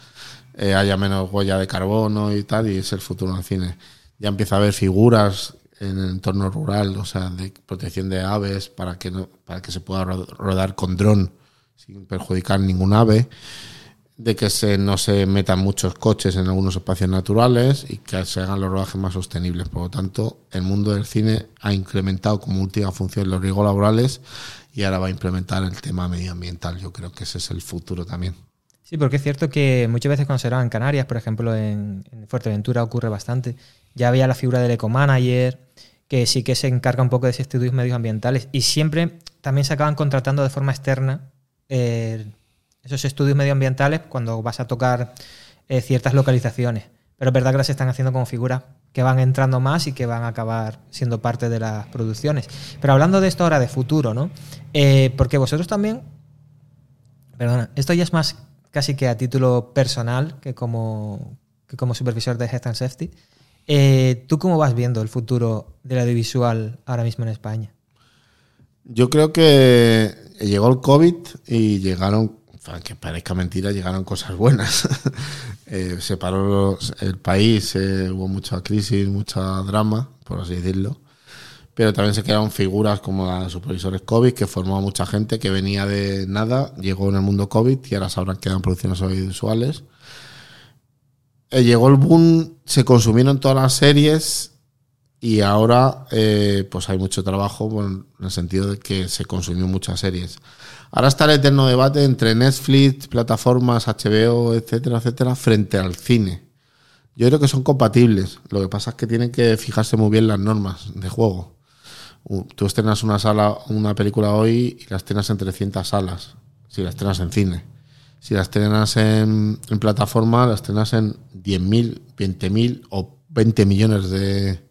[SPEAKER 3] eh, haya menos huella de carbono y tal, y es el futuro del cine. Ya empieza a haber figuras en el entorno rural, o sea, de protección de aves para que no, para que se pueda rodar con dron sin perjudicar ningún ave, de que se, no se metan muchos coches en algunos espacios naturales y que se hagan los rodajes más sostenibles. Por lo tanto, el mundo del cine ha incrementado como última función los riesgos laborales y ahora va a implementar el tema medioambiental. Yo creo que ese es el futuro también.
[SPEAKER 1] Sí, porque es cierto que muchas veces cuando se en Canarias, por ejemplo, en, en, Fuerteventura ocurre bastante. Ya había la figura del ecomanager, que sí que se encarga un poco de estudios medioambientales y siempre también se acaban contratando de forma externa eh, esos estudios medioambientales cuando vas a tocar eh, ciertas localizaciones. Pero es verdad que las están haciendo como figuras que van entrando más y que van a acabar siendo parte de las producciones. Pero hablando de esto ahora de futuro, ¿no? Eh, porque vosotros también, perdona, esto ya es más casi que a título personal que como, supervisor de Health and Safety. ¿Tú cómo vas viendo el futuro del audiovisual ahora mismo en España?
[SPEAKER 3] Yo creo que llegó el COVID y llegaron, que parezca mentira, llegaron cosas buenas. eh, se el país, eh, hubo mucha crisis, mucha drama, por así decirlo. Pero también se quedaron figuras como las supervisores COVID, que formó mucha gente que venía de nada, llegó en el mundo COVID y ahora sabrán que eran producciones audiovisuales. Eh, llegó el boom, se consumieron todas las series y ahora eh, pues hay mucho trabajo en el sentido de que se consumió muchas series. Ahora está el eterno debate entre Netflix, plataformas, HBO, etcétera, etcétera, frente al cine. Yo creo que son compatibles. Lo que pasa es que tienen que fijarse muy bien las normas de juego. Tú estrenas una sala, una película hoy y la estrenas en 300 salas, si la estrenas en cine. Si la estrenas en, en plataforma, la estrenas en 10.000, 20.000 o 20 millones de,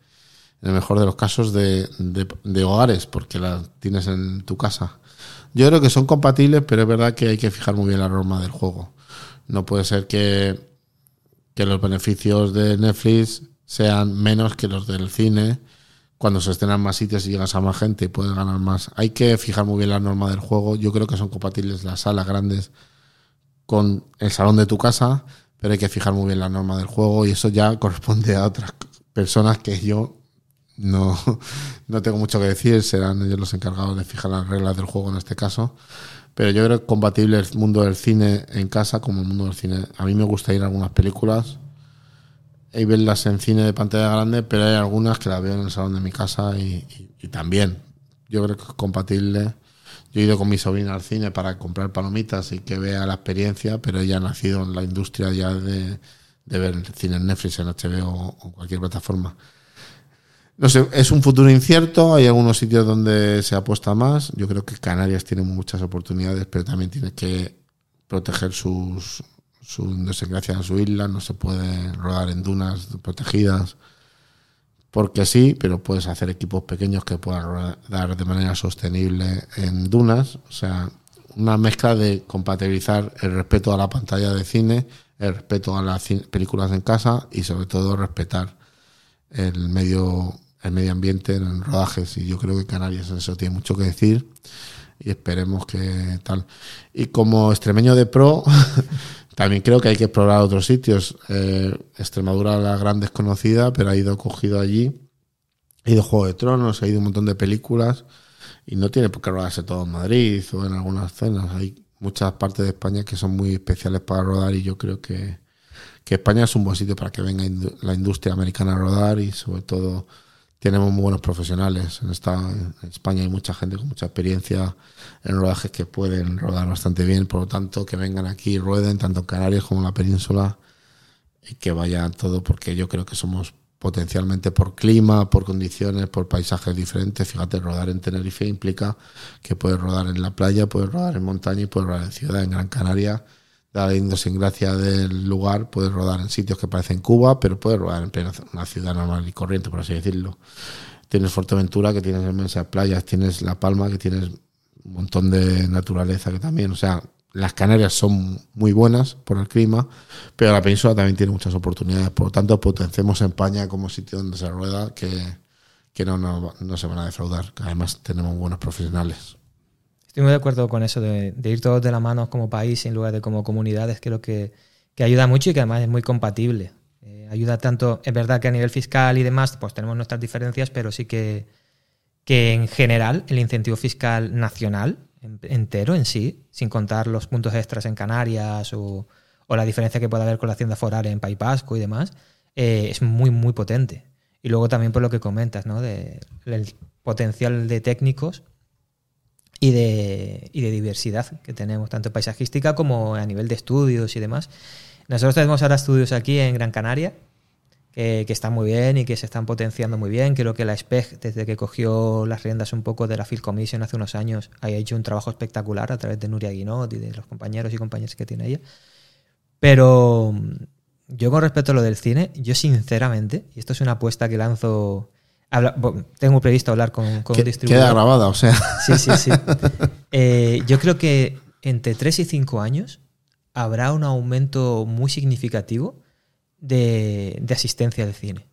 [SPEAKER 3] en el mejor de los casos, de, de, hogares, porque la tienes en tu casa. Yo creo que son compatibles, pero es verdad que hay que fijar muy bien la norma del juego. No puede ser que, que los beneficios de Netflix sean menos que los del cine cuando se estrenan más sitios y llegas a más gente y puedes ganar más. Hay que fijar muy bien la norma del juego. Yo creo que son compatibles las salas grandes con el salón de tu casa, pero hay que fijar muy bien la norma del juego y eso ya corresponde a otras personas que yo no, no tengo mucho que decir, serán ellos los encargados de fijar las reglas del juego en este caso. Pero yo creo que es compatible el mundo del cine en casa como el mundo del cine. A mí me gusta ir a algunas películas y verlas en cine de pantalla grande, pero hay algunas que las veo en el salón de mi casa y, también. Yo creo que es compatible. Yo he ido con mi sobrina al cine para comprar palomitas y que vea la experiencia, pero ella ha nacido en la industria ya de, de ver cine en Netflix, en HBO o cualquier plataforma. No sé, es un futuro incierto, hay algunos sitios donde se apuesta más. Yo creo que Canarias tiene muchas oportunidades, pero también tiene que proteger sus, su idiosincrasia en su isla, no se puede rodar en dunas protegidas, porque sí, pero puedes hacer equipos pequeños que puedan rodar de manera sostenible en dunas, o sea, una mezcla de compatibilizar el respeto a la pantalla de cine, el respeto a las películas en casa y sobre todo respetar el medio el medio ambiente en rodajes y yo creo que Canarias eso tiene mucho que decir y esperemos que tal. Y como extremeño de pro también creo que hay que explorar otros sitios. Eh, Extremadura la gran desconocida pero ha ido cogido allí. Ha ido Juego de Tronos ha ido un montón de películas y no tiene por qué rodarse todo en Madrid o en algunas zonas. Hay muchas partes de España que son muy especiales para rodar y yo creo que que España es un buen sitio para que venga la industria americana a rodar y sobre todo tenemos muy buenos profesionales. En, España hay mucha gente con mucha experiencia en rodajes que pueden rodar bastante bien, por lo tanto que vengan aquí y rueden tanto en Canarias como en la península y que vayan todo porque yo creo que somos potencialmente por clima, por condiciones, por paisajes diferentes. Fíjate, rodar en Tenerife implica que puedes rodar en la playa, puedes rodar en montaña y puedes rodar en ciudad. En Gran Canaria, dada la idiosincrasia del lugar, puedes rodar en sitios que parecen Cuba, pero puedes rodar en plena una ciudad normal y corriente, por así decirlo. Tienes Fuerteventura, que tienes inmensas playas, tienes La Palma, que tienes un montón de naturaleza que también, o sea, las Canarias son muy buenas por el clima, pero la península también tiene muchas oportunidades. Por lo tanto, potenciemos España como sitio donde se rueda, que, que no, no, no se van a defraudar. Además, tenemos buenos profesionales.
[SPEAKER 1] Estoy muy de acuerdo con eso, de, de ir todos de la mano como país en lugar de como comunidades, creo que, que ayuda mucho y que además es muy compatible. Eh, ayuda tanto, es verdad que a nivel fiscal y demás, pues tenemos nuestras diferencias, pero sí que, que en general el incentivo fiscal nacional en- entero en sí, sin contar los puntos extras en Canarias o, o la diferencia que puede haber con la hacienda foral en País Vasco y demás, eh, es muy, muy potente. Y luego también por lo que comentas, ¿no? De, el potencial de técnicos y de, y de diversidad que tenemos, tanto paisajística como a nivel de estudios y demás. Nosotros tenemos ahora estudios aquí en Gran Canaria, que, que están muy bien y que se están potenciando muy bien. Creo que la SPEG, desde que cogió las riendas un poco de la Field Commission hace unos años, ha hecho un trabajo espectacular a través de Nuria Guinot y de los compañeros y compañeras que tiene ella. Pero mm, yo con respecto a lo del cine, yo sinceramente, y esto es una apuesta que lanzo, habla- tengo previsto hablar con, con un distribuidor.
[SPEAKER 3] queda grabada, o sea.
[SPEAKER 1] Sí, sí, sí. Eh, yo creo que entre 3 y 5 años habrá un aumento muy significativo de, de asistencia al cine.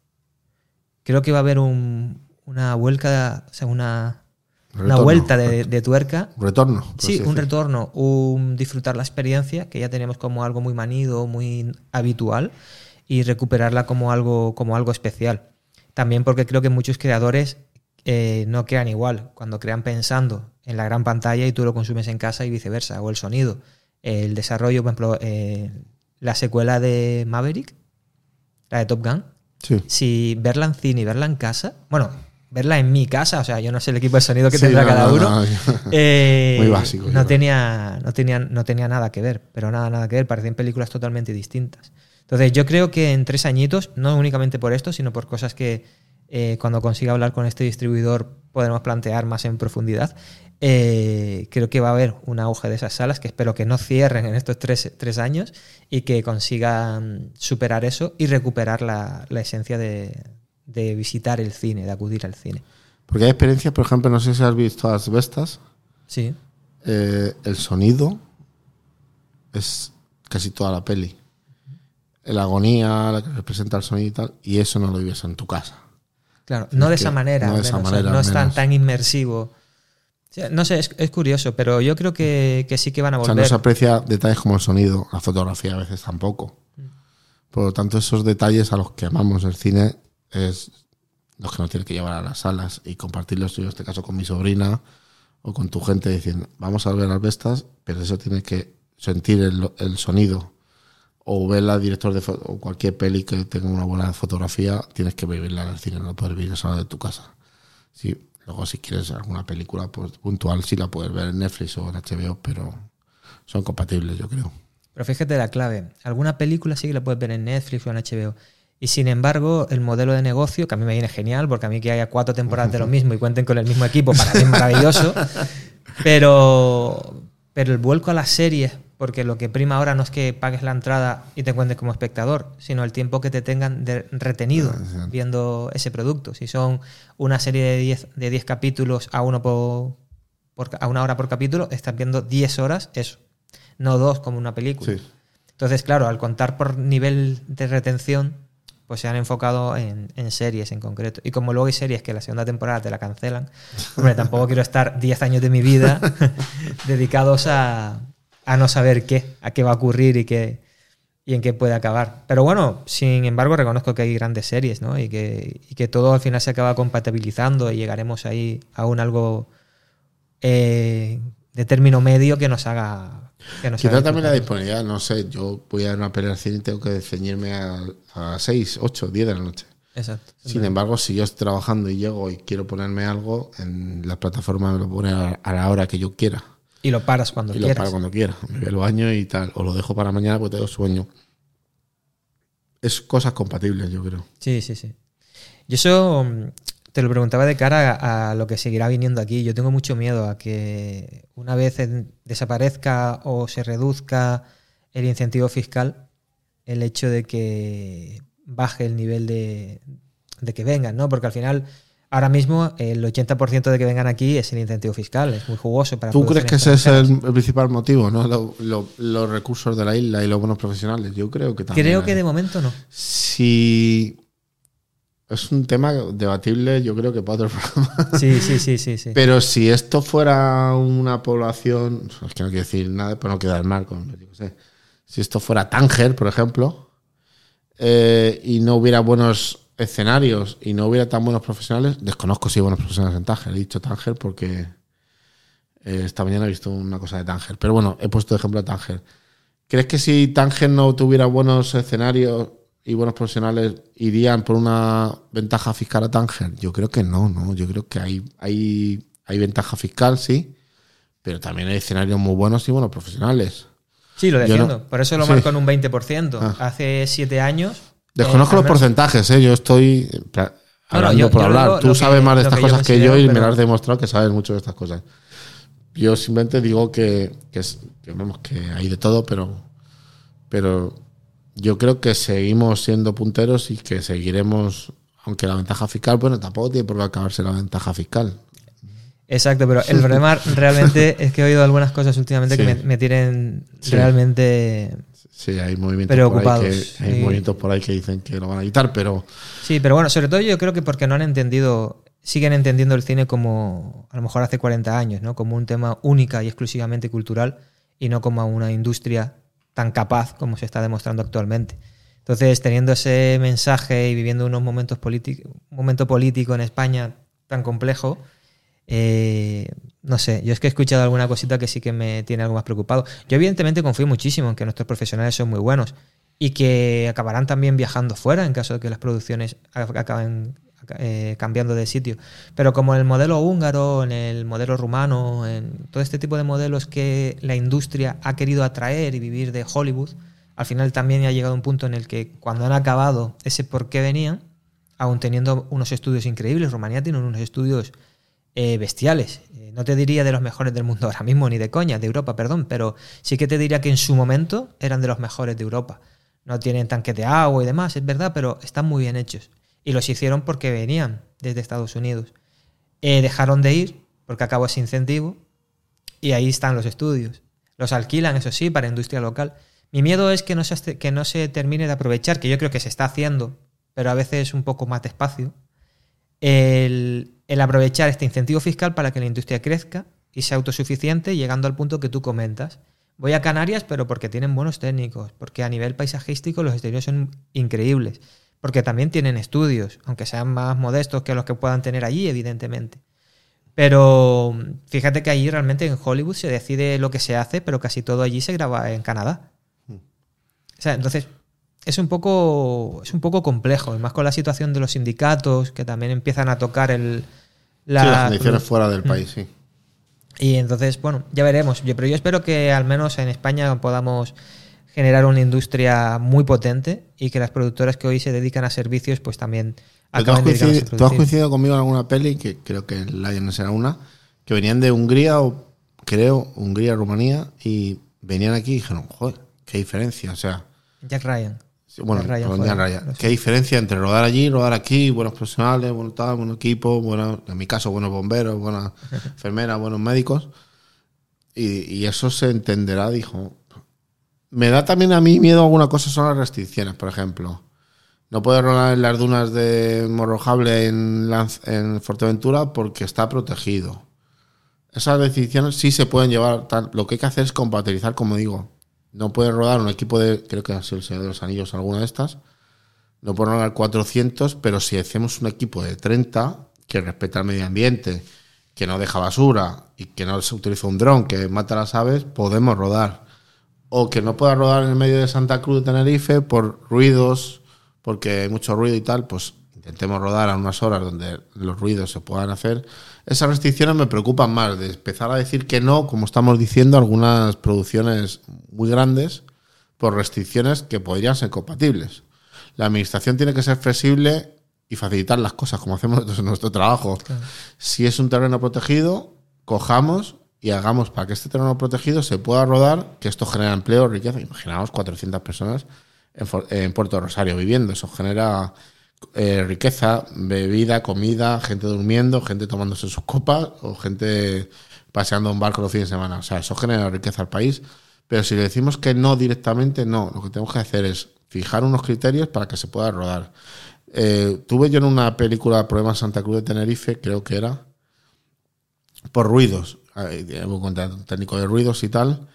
[SPEAKER 1] Creo que va a haber un- una vuelta, o sea, una, una vuelta de, de tuerca.
[SPEAKER 3] Retorno.
[SPEAKER 1] Sí, un retorno, un disfrutar la experiencia que ya tenemos como algo muy manido, muy habitual, y recuperarla como algo, como algo especial. También porque creo que muchos creadores eh, no crean igual, cuando crean pensando en la gran pantalla y tú lo consumes en casa y viceversa, o el sonido. El desarrollo, por ejemplo, eh, la secuela de Maverick, la de Top Gun,
[SPEAKER 3] Sí.
[SPEAKER 1] si verla en cine y verla en casa, bueno, verla en mi casa, o sea, yo no sé el equipo de sonido que
[SPEAKER 3] Sí,
[SPEAKER 1] tendrá
[SPEAKER 3] no,
[SPEAKER 1] cada
[SPEAKER 3] no,
[SPEAKER 1] uno.
[SPEAKER 3] no,
[SPEAKER 1] Eh,
[SPEAKER 3] Muy básico,
[SPEAKER 1] No tenía, no, tenía, no tenía nada que ver, pero nada, nada que ver. Parecían películas totalmente distintas. Entonces, yo creo que en tres añitos, no únicamente por esto, sino por cosas que eh, cuando consiga hablar con este distribuidor podremos plantear más en profundidad. eh, creo que va a haber un auge de esas salas que espero que no cierren en estos tres, tres años y que consigan superar eso y recuperar la, la esencia de, de visitar el cine, de acudir al cine.
[SPEAKER 3] Porque hay experiencias, por ejemplo, no sé si has visto las bestas,
[SPEAKER 1] Sí.
[SPEAKER 3] eh, el sonido es casi toda la peli. La agonía, la que representa el sonido y tal, y eso no lo vives en tu casa.
[SPEAKER 1] Claro, no de esa manera,
[SPEAKER 3] no de esa
[SPEAKER 1] menos,
[SPEAKER 3] manera,
[SPEAKER 1] no es tan, tan inmersivo. No sé, es, es curioso, pero yo creo que, que sí que van a
[SPEAKER 3] O sea,
[SPEAKER 1] volver.
[SPEAKER 3] no se aprecia detalles como el sonido, la fotografía a veces tampoco. Por lo tanto, esos detalles a los que amamos el cine es los que nos tienes que llevar a las salas y compartirlos, yo en este caso con mi sobrina o con tu gente, diciendo, vamos a ver las bestas, pero eso tiene que sentir el, el sonido. O verla director de fo- o cualquier peli que tenga una buena fotografía, tienes que vivirla en el cine, no puedes vivir solo de tu casa. Sí, luego si quieres alguna película pues, puntual, sí la puedes ver en Netflix o en HBO, pero son compatibles, yo creo.
[SPEAKER 1] Pero fíjate la clave. Alguna película sí que la puedes ver en Netflix o en HBO. Y sin embargo, el modelo de negocio, que a mí me viene genial, porque a mí que haya cuatro temporadas de lo mismo y cuenten con el mismo equipo, para mí es maravilloso. Pero, pero el vuelco a las series, porque lo que prima ahora no es que pagues la entrada y te encuentres como espectador, sino el tiempo que te tengan de- retenido viendo ese producto. Si son una serie de 10 de 10 capítulos a, uno por, a una hora por capítulo, estás viendo 10 horas eso, no dos como una película.
[SPEAKER 3] Sí.
[SPEAKER 1] Entonces, claro, al contar por nivel de retención, pues se han enfocado en, en series en concreto. Y como luego hay series que la segunda temporada te la cancelan, hombre, tampoco quiero estar 10 años de mi vida dedicados a, a no saber qué, a qué va a ocurrir y qué, y en qué puede acabar. Pero bueno, sin embargo, reconozco que hay grandes series, ¿no? Y que, y que todo al final se acaba compatibilizando y llegaremos ahí a un algo eh, de término medio que nos haga. Que nos
[SPEAKER 3] Quizá
[SPEAKER 1] haga
[SPEAKER 3] también la disponibilidad, no sé, yo voy a una cine y tengo que ceñirme a, a 6, 8, 10 de la noche.
[SPEAKER 1] Exacto.
[SPEAKER 3] Sin embargo, si yo estoy trabajando y llego y quiero ponerme algo, en la plataforma me lo pone a, a la hora que yo quiera.
[SPEAKER 1] Y lo paras cuando
[SPEAKER 3] y lo
[SPEAKER 1] quieras.
[SPEAKER 3] paro cuando quiera. Me voy al baño y tal. O lo dejo para mañana porque tengo sueño. Es cosas compatibles, yo creo.
[SPEAKER 1] Sí, sí, sí. Yo eso mm, te lo preguntaba de cara a, a lo que seguirá viniendo aquí. Yo tengo mucho miedo a que una vez en- desaparezca o se reduzca el incentivo fiscal, el hecho de que baje el nivel de, de que vengan, ¿no? Porque al final, ahora mismo, el 80% de que vengan aquí es el incentivo fiscal, es muy jugoso para
[SPEAKER 3] ¿Tú crees que ese es el, principal motivo, no? Lo- lo- los recursos de la isla y los buenos profesionales. Yo creo que también.
[SPEAKER 1] Creo que de momento no.
[SPEAKER 3] Si. Es un tema debatible, yo creo que para otro programa.
[SPEAKER 1] Sí, sí, sí, sí. sí.
[SPEAKER 3] Pero si esto fuera una población, es que no quiero decir nada, pero no quedar mal con, sé. Si esto fuera Tánger, por ejemplo, eh, y no hubiera buenos escenarios y no hubiera tan buenos profesionales, desconozco si hay buenos profesionales en Tánger. He dicho Tánger porque eh, esta mañana he visto una cosa de Tánger. Pero bueno, he puesto de ejemplo a Tánger. ¿Crees que si Tánger no tuviera buenos escenarios y buenos profesionales, irían por una ventaja fiscal a Tánger? Yo creo que no, ¿no? Yo creo que hay, hay, hay ventaja fiscal, sí, pero también hay escenarios muy buenos y buenos profesionales.
[SPEAKER 1] Sí, lo defiendo.
[SPEAKER 3] no-
[SPEAKER 1] Por eso lo
[SPEAKER 3] Sí.
[SPEAKER 1] marco en un 20%.
[SPEAKER 3] Ah.
[SPEAKER 1] Hace siete años.
[SPEAKER 3] Desconozco
[SPEAKER 1] eh,
[SPEAKER 3] los porcentajes, ¿eh? Yo estoy pla-
[SPEAKER 1] No, no,
[SPEAKER 3] hablando por
[SPEAKER 1] yo
[SPEAKER 3] hablar. Tú
[SPEAKER 1] lo que-
[SPEAKER 3] sabes más de estas
[SPEAKER 1] que
[SPEAKER 3] cosas que yo y me lo has demostrado que sabes mucho de estas cosas. Yo simplemente digo que, que, es- que hay de todo, pero, pero yo creo que seguimos siendo punteros y que seguiremos, aunque la ventaja fiscal, bueno, tampoco tiene por qué acabarse la ventaja fiscal.
[SPEAKER 1] Exacto, pero el problema realmente es que he oído algunas cosas últimamente que me, me tienen
[SPEAKER 3] Sí.
[SPEAKER 1] realmente.
[SPEAKER 3] Sí, hay movimientos, por ahí que, hay
[SPEAKER 1] sí.
[SPEAKER 3] movimientos por ahí que dicen que lo van a quitar, pero
[SPEAKER 1] Sí, pero bueno, sobre todo yo creo que porque no han entendido, siguen entendiendo el cine como a lo mejor hace 40 años, ¿no? Como un tema única y exclusivamente cultural y no como una industria tan capaz como se está demostrando actualmente. Entonces, teniendo ese mensaje y viviendo unos momentos políticos, un momento político en España tan complejo, eh, no sé, yo es que he escuchado alguna cosita que sí que me tiene algo más preocupado. Yo evidentemente confío muchísimo en que nuestros profesionales son muy buenos y que acabarán también viajando fuera en caso de que las producciones acaben eh, cambiando de sitio. Pero como en el modelo húngaro, en el modelo rumano, en todo este tipo de modelos que la industria ha querido atraer y vivir de Hollywood, al final también ha llegado un punto en el que cuando han acabado ese por qué venían, aún teniendo unos estudios increíbles, Rumanía tiene unos estudios eh, bestiales. Eh, no te diría de los mejores del mundo ahora mismo, ni de coña, de Europa, perdón, pero sí que te diría que en su momento eran de los mejores de Europa. No tienen tanques de agua y demás, es verdad, pero están muy bien hechos. Y los hicieron porque venían desde Estados Unidos. Eh, dejaron de ir porque acabó ese incentivo y ahí están los estudios. Los alquilan, eso sí, para industria local. Mi miedo es que no, se, que no se termine de aprovechar, que yo creo que se está haciendo, pero a veces un poco más despacio, el, el aprovechar este incentivo fiscal para que la industria crezca y sea autosuficiente, llegando al punto que tú comentas. Voy a Canarias, pero porque tienen buenos técnicos, porque a nivel paisajístico los exteriores son increíbles, porque también tienen estudios, aunque sean más modestos que los que puedan tener allí, evidentemente. Pero fíjate que allí realmente en Hollywood se decide lo que se hace, pero casi todo allí se graba en Canadá. O sea, entonces es un poco es un poco complejo, y más con la situación de los sindicatos que también empiezan a tocar el la-
[SPEAKER 3] sí, las condiciones fuera del país, sí.
[SPEAKER 1] y entonces, bueno, ya veremos. Yo, pero yo espero que al menos en España podamos generar una industria muy potente y que las productoras que hoy se dedican a servicios, pues también
[SPEAKER 3] ¿Tú has, coincidido, tú has
[SPEAKER 1] producir.
[SPEAKER 3] coincidido conmigo en alguna peli, que creo que Lions era una, que venían de Hungría o creo, Hungría, Rumanía, y venían aquí y dijeron, joder, qué diferencia. O sea,
[SPEAKER 1] Jack Ryan.
[SPEAKER 3] Bueno,
[SPEAKER 1] sé.
[SPEAKER 3] qué diferencia entre rodar allí, rodar aquí, buenos profesionales, buen tal, buen equipo, buenos, en mi caso, buenos bomberos, buenas enfermeras, buenos médicos. Y, y eso se entenderá, dijo. Me da también a mí miedo alguna cosa son las restricciones, por ejemplo. No puedes rodar en las dunas de Morrojable en, Lanz- en Fuerteventura porque está protegido. Esas restricciones sí se pueden llevar. Lo que hay que hacer es compatibilizar, como digo. No puedes rodar un equipo de, creo que ha sido el Señor de los Anillos, alguna de estas. No puedes rodar 400, pero si hacemos un equipo de 30 que respeta el medio ambiente, que no deja basura y que no se utiliza un dron que mata a las aves, podemos rodar o que no pueda rodar en el medio de Santa Cruz de Tenerife por ruidos, porque hay mucho ruido y tal, pues intentemos rodar a unas horas donde los ruidos se puedan hacer. Esas restricciones me preocupan más, de empezar a decir que no, como estamos diciendo, algunas producciones muy grandes, por restricciones que podrían ser compatibles. La administración tiene que ser flexible y facilitar las cosas, como hacemos nosotros en nuestro trabajo. Si es un terreno protegido, cojamos y hagamos para que este terreno protegido se pueda rodar, que esto genera empleo, riqueza. Imaginaos 400 personas en Puerto Rosario viviendo. Eso genera eh, riqueza, bebida, comida, gente durmiendo, gente tomándose sus copas o gente paseando en barco los fines de semana. O sea, eso genera riqueza al país. Pero si le decimos que no directamente, no. Lo que tenemos que hacer es fijar unos criterios para que se pueda rodar. Eh, tuve yo en una película Problema Santa Cruz de Tenerife, creo que era, por ruidos. Hubo un técnico de ruidos y tal.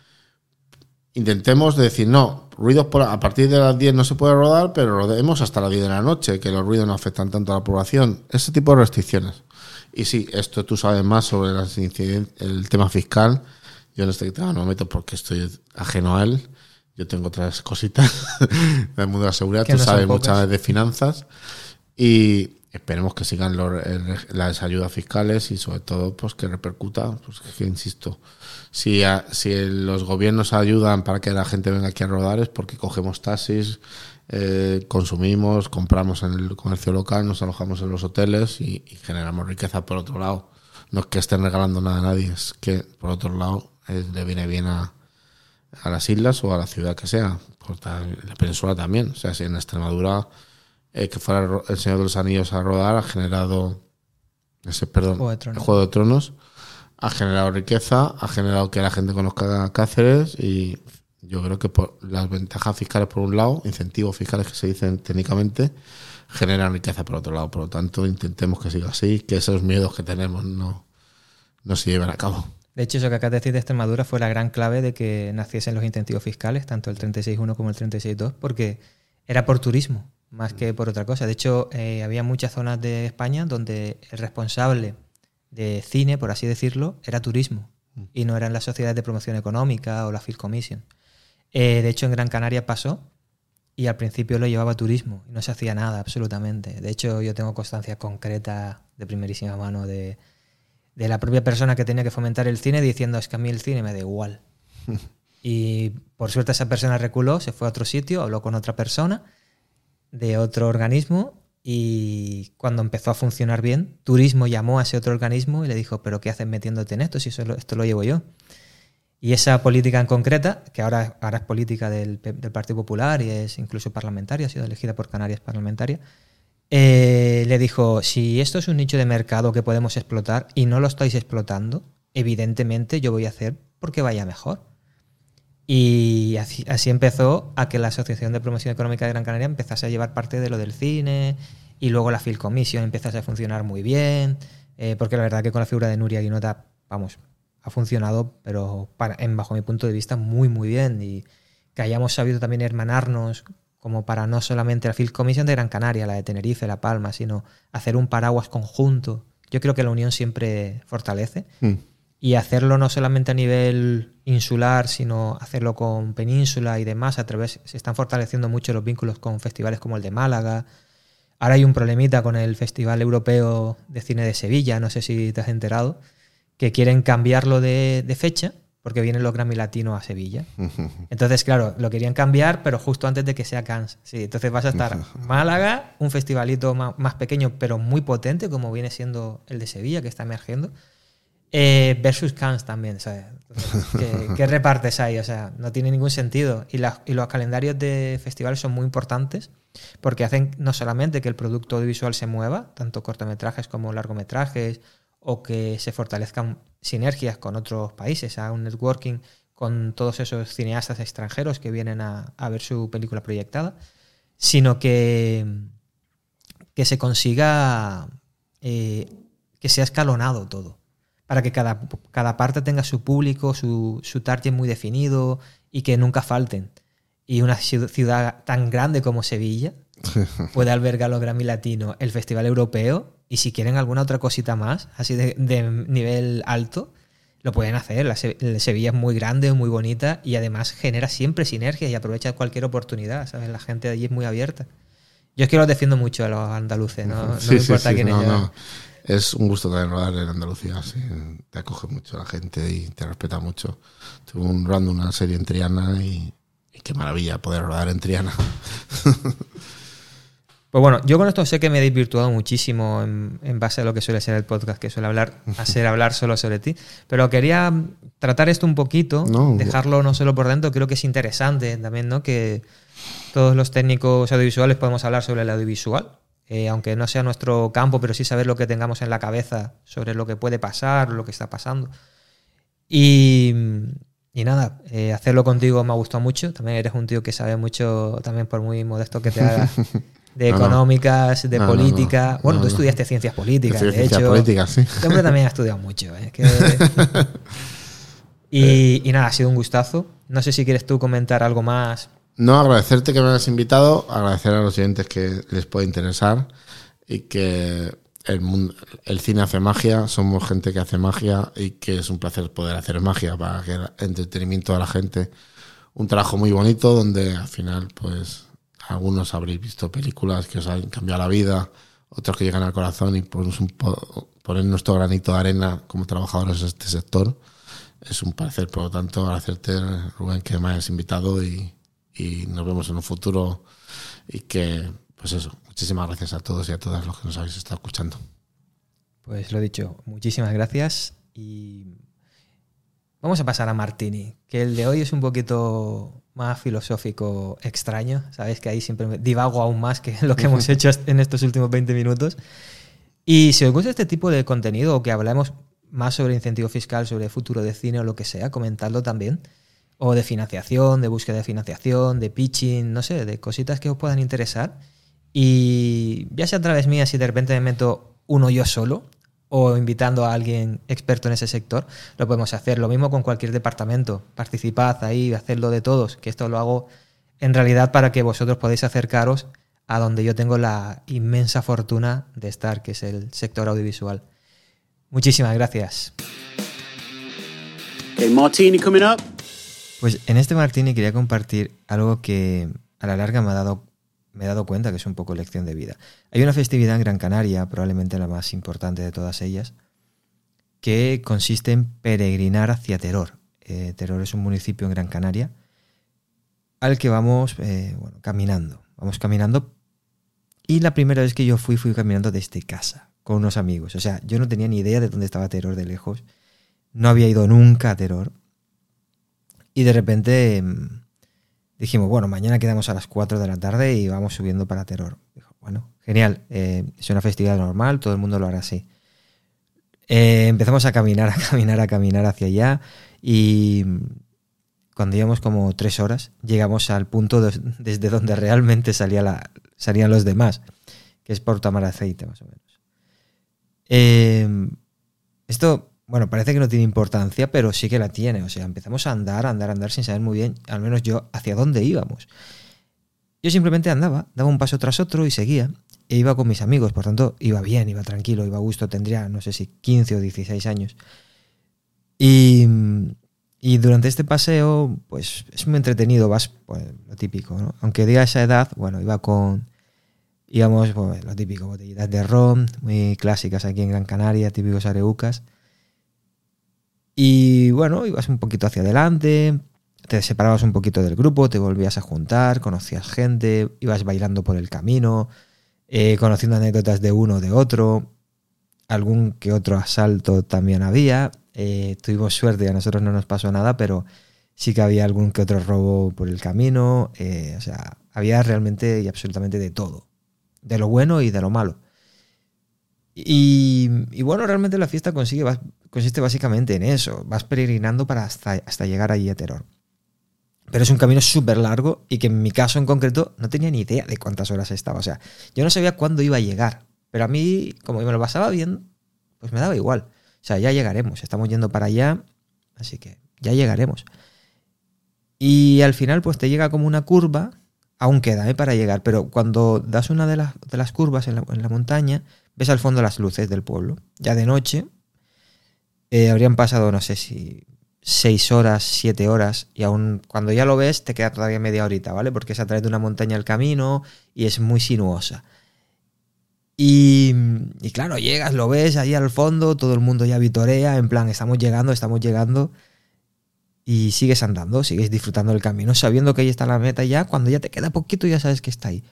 [SPEAKER 3] Intentemos decir, no, ruidos por, a partir de las 10 no se puede rodar, pero rodemos hasta las 10 de la noche, que los ruidos no afectan tanto a la población. Ese tipo de restricciones. Y sí, esto tú sabes más sobre las el tema fiscal. Yo en este tema no me meto porque estoy ajeno a él. Yo tengo otras cositas del mundo de la seguridad. Tú
[SPEAKER 1] no
[SPEAKER 3] sabes muchas de finanzas. Y esperemos que sigan los- el- las ayudas fiscales y sobre todo pues que repercuta, pues que insisto, si, a- si los gobiernos ayudan para que la gente venga aquí a rodar es porque cogemos taxis, eh, consumimos, compramos en el comercio local, nos alojamos en los hoteles y, y generamos riqueza por otro lado. No es que estén regalando nada a nadie, es que por otro lado le viene bien a, a las islas o a la ciudad que sea, por la península también. O sea, si en Extremadura eh, que fuera el Señor de los Anillos a rodar ha generado ese perdón
[SPEAKER 1] Juego de Tronos.
[SPEAKER 3] el Juego de Tronos ha generado riqueza ha generado que la gente conozca Cáceres y yo creo que por las ventajas fiscales por un lado incentivos fiscales que se dicen técnicamente generan riqueza por otro lado por lo tanto intentemos que siga así que esos miedos que tenemos no no se lleven a cabo
[SPEAKER 1] De hecho, eso que acabas de decir de Extremadura fue la gran clave de que naciesen los incentivos fiscales, tanto el 36.1 como el 36.2, porque era por turismo, más que por otra cosa. De hecho, eh, había muchas zonas de España donde el responsable de cine, por así decirlo, era turismo y no eran las sociedades de promoción económica o la Film Commission. Eh, de hecho, en Gran Canaria pasó y al principio lo llevaba turismo y no se hacía nada absolutamente. De hecho, yo tengo constancia concreta de primerísima mano de, de la propia persona que tenía que fomentar el cine diciendo es que a mí el cine me da igual. y por suerte esa persona reculó, se fue a otro sitio, habló con otra persona de otro organismo y cuando empezó a funcionar bien, Turismo llamó a ese otro organismo y le dijo, pero ¿qué haces metiéndote en esto si esto lo llevo yo? Y esa política en concreta, que ahora, es política del Partido Popular y es incluso parlamentaria, ha sido elegida por Canarias parlamentaria, eh, le dijo, si esto es un nicho de mercado que podemos explotar y no lo estáis explotando, evidentemente yo voy a hacer porque vaya mejor. Y así, empezó a que la Asociación de Promoción Económica de Gran Canaria empezase a llevar parte de lo del cine y luego la Film Commission empezase a funcionar muy bien, eh, porque la verdad que con la figura de Nuria Guinota, vamos, ha funcionado, pero en, bajo mi punto de vista, muy, muy bien. Y que hayamos sabido también hermanarnos como para no solamente la Film Commission de Gran Canaria, la de Tenerife, La Palma, sino hacer un paraguas conjunto. Yo creo que la unión siempre fortalece
[SPEAKER 3] Mm.
[SPEAKER 1] Y hacerlo no solamente a nivel insular, sino hacerlo con península y demás. A través se están fortaleciendo mucho los vínculos con festivales como el de Málaga. Ahora hay un problemita con el Festival Europeo de Cine de Sevilla, no sé si te has enterado, que quieren cambiarlo de, de fecha porque vienen los Grammy Latinos a Sevilla. Entonces, claro, lo querían cambiar, pero justo antes de que sea Cannes. Sí, entonces vas a estar Málaga, un festivalito más pequeño, pero muy potente, como viene siendo el de Sevilla, que está emergiendo. Eh, versus Cannes también, ¿sabes? ¿qué, qué repartes hay? O sea, no tiene ningún sentido. Y, las- y los calendarios de festivales son muy importantes porque hacen no solamente que el producto audiovisual se mueva, tanto cortometrajes como largometrajes, o que se fortalezcan sinergias con otros países, a un networking con todos esos cineastas extranjeros que vienen a, a ver su película proyectada, sino que, que se consiga eh, que sea escalonado todo, para que cada, cada parte tenga su público, su, su target muy definido y que nunca falten. Y una ciu- ciudad tan grande como Sevilla puede albergar los Grammy Latino, el Festival Europeo y si quieren alguna otra cosita más, así de, de nivel alto, lo pueden hacer. La Se- la Sevilla es muy grande, muy bonita y además genera siempre sinergia y aprovecha cualquier oportunidad, ¿sabes? La gente de allí es muy abierta. Yo es que los defiendo mucho a los andaluces, no, no
[SPEAKER 3] Sí,
[SPEAKER 1] me
[SPEAKER 3] sí,
[SPEAKER 1] importa
[SPEAKER 3] sí,
[SPEAKER 1] quién
[SPEAKER 3] no,
[SPEAKER 1] es.
[SPEAKER 3] no. Es un gusto también rodar en Andalucía, sí. Te acoge mucho la gente y te respeta mucho. Tuve un rodando una serie en Triana y, y qué maravilla poder rodar en Triana.
[SPEAKER 1] Pues bueno, yo con esto sé que me he desvirtuado muchísimo en, en base a lo que suele ser el podcast, que suele hablar, hacer hablar solo sobre ti. Pero quería tratar esto un poquito,
[SPEAKER 3] No,
[SPEAKER 1] dejarlo no solo por dentro, creo que es interesante también, ¿no? Que todos los técnicos audiovisuales podemos hablar sobre el audiovisual, eh, aunque no sea nuestro campo, pero sí saber lo que tengamos en la cabeza sobre lo que puede pasar, lo que está pasando. Y, y nada, eh, hacerlo contigo me ha gustado mucho. También eres un tío que sabe mucho, también por muy modesto que te haga, de
[SPEAKER 3] No,
[SPEAKER 1] económicas, de
[SPEAKER 3] No, no, no.
[SPEAKER 1] política. Bueno,
[SPEAKER 3] No,
[SPEAKER 1] tú estudiaste ciencias políticas, de
[SPEAKER 3] ciencias
[SPEAKER 1] hecho.
[SPEAKER 3] políticas, sí.
[SPEAKER 1] Este hombre también ha estudiado mucho. ¿eh? Que- y, y nada, ha sido un gustazo. No sé si quieres tú comentar algo más.
[SPEAKER 3] No, agradecerte que me hayas invitado, agradecer a los oyentes que les puede interesar y que el, mundo, el cine hace magia, somos gente que hace magia y que es un placer poder hacer magia para que el entretenimiento a la gente. Un trabajo muy bonito donde al final, pues, algunos habréis visto películas que os han cambiado la vida, otros que llegan al corazón y ponemos un po- poner nuestro granito de arena como trabajadores de este sector. Es un placer, por lo tanto, agradecerte, Rubén, que me hayas invitado y, y nos vemos en un futuro y que, pues eso, muchísimas gracias a todos y a todas los que nos habéis estado escuchando.
[SPEAKER 1] Pues lo dicho, muchísimas gracias y vamos a pasar a Martini, que el de hoy es un poquito más filosófico extraño, sabéis que ahí siempre me divago aún más que lo que hemos hecho en estos últimos 20 minutos. Y si os gusta este tipo de contenido o que hablamos más sobre incentivo fiscal, sobre futuro de cine o lo que sea, comentadlo también. O de financiación, de búsqueda de financiación, de pitching, no sé, de cositas que os puedan interesar. Y ya sea a través mía, si de repente me meto uno yo solo o invitando a alguien experto en ese sector, lo podemos hacer. Lo mismo con cualquier departamento. Participad ahí, hacedlo de todos, que esto lo hago en realidad para que vosotros podáis acercaros a donde yo tengo la inmensa fortuna de estar, que es el sector audiovisual. Muchísimas gracias.
[SPEAKER 2] Okay, martini coming up.
[SPEAKER 1] Pues en este Martini quería compartir algo que a la larga me ha dado, me he dado cuenta que es un poco lección de vida. Hay una festividad en Gran Canaria, probablemente la más importante de todas ellas, que consiste en peregrinar hacia Teror. Eh, Teror es un municipio en Gran Canaria al que vamos eh, caminando. Vamos caminando y la primera vez que yo fui, fui caminando desde casa con unos amigos. O sea, yo no tenía ni idea de dónde estaba Teror de lejos. No había ido nunca a Teror. Y de repente mm, dijimos, bueno, mañana quedamos a las 4 de la tarde y vamos subiendo para Terror. Dijo, bueno, genial, eh, es una festividad normal, todo el mundo lo hará así. Eh, empezamos a caminar, a caminar, a caminar hacia allá y mm, cuando íbamos como tres horas llegamos al punto de- desde donde realmente salía la, salían los demás, que es por tomar aceite más o menos. Eh, esto bueno, parece que no tiene importancia, pero sí que la tiene. O sea, empezamos a andar, andar, andar sin saber muy bien, al menos yo, hacia dónde íbamos. Yo simplemente andaba, daba un paso tras otro y seguía. E iba con mis amigos, por tanto, iba bien, iba tranquilo, iba a gusto, tendría, no sé si 15 o 16 años. Y, y durante este paseo, pues es muy entretenido, vas, pues lo típico, ¿no? Aunque diga esa edad, bueno, iba con, íbamos, pues, lo típico, botellitas de ron, muy clásicas aquí en Gran Canaria, típicos areucas. Y bueno, ibas un poquito hacia adelante, te separabas un poquito del grupo, te volvías a juntar, conocías gente, ibas bailando por el camino, eh, conociendo anécdotas de uno o de otro, algún que otro asalto también había. Eh, tuvimos suerte, a nosotros no nos pasó nada, pero sí que había algún que otro robo por el camino. eh, o sea, había realmente y absolutamente de todo, de lo bueno y de lo malo. Y, bueno, realmente la fiesta consigue, consiste básicamente en eso. Vas peregrinando para hasta, llegar allí a Teror. Pero es un camino súper largo y que en mi caso en concreto no tenía ni idea de cuántas horas estaba. O sea, yo no sabía cuándo iba a llegar. Pero a mí, como me lo pasaba bien, pues me daba igual. O sea, ya llegaremos. Estamos yendo para allá. Así que ya llegaremos. Y al final, pues te llega como una curva. Aún queda ¿eh? para llegar. Pero cuando das una de, las, de las curvas en la montaña, ves al fondo las luces del pueblo. Ya de noche. Eh, habrían pasado, no sé si seis horas, siete horas, y aún cuando ya lo ves te queda todavía media horita, ¿vale? Porque es a través de una montaña el camino y es muy sinuosa. Y, claro, llegas, lo ves ahí al fondo, todo el mundo ya vitorea, en plan, estamos llegando, estamos llegando, y sigues andando, sigues disfrutando del camino, sabiendo que ahí está la meta ya, cuando ya te queda poquito ya sabes que está ahí.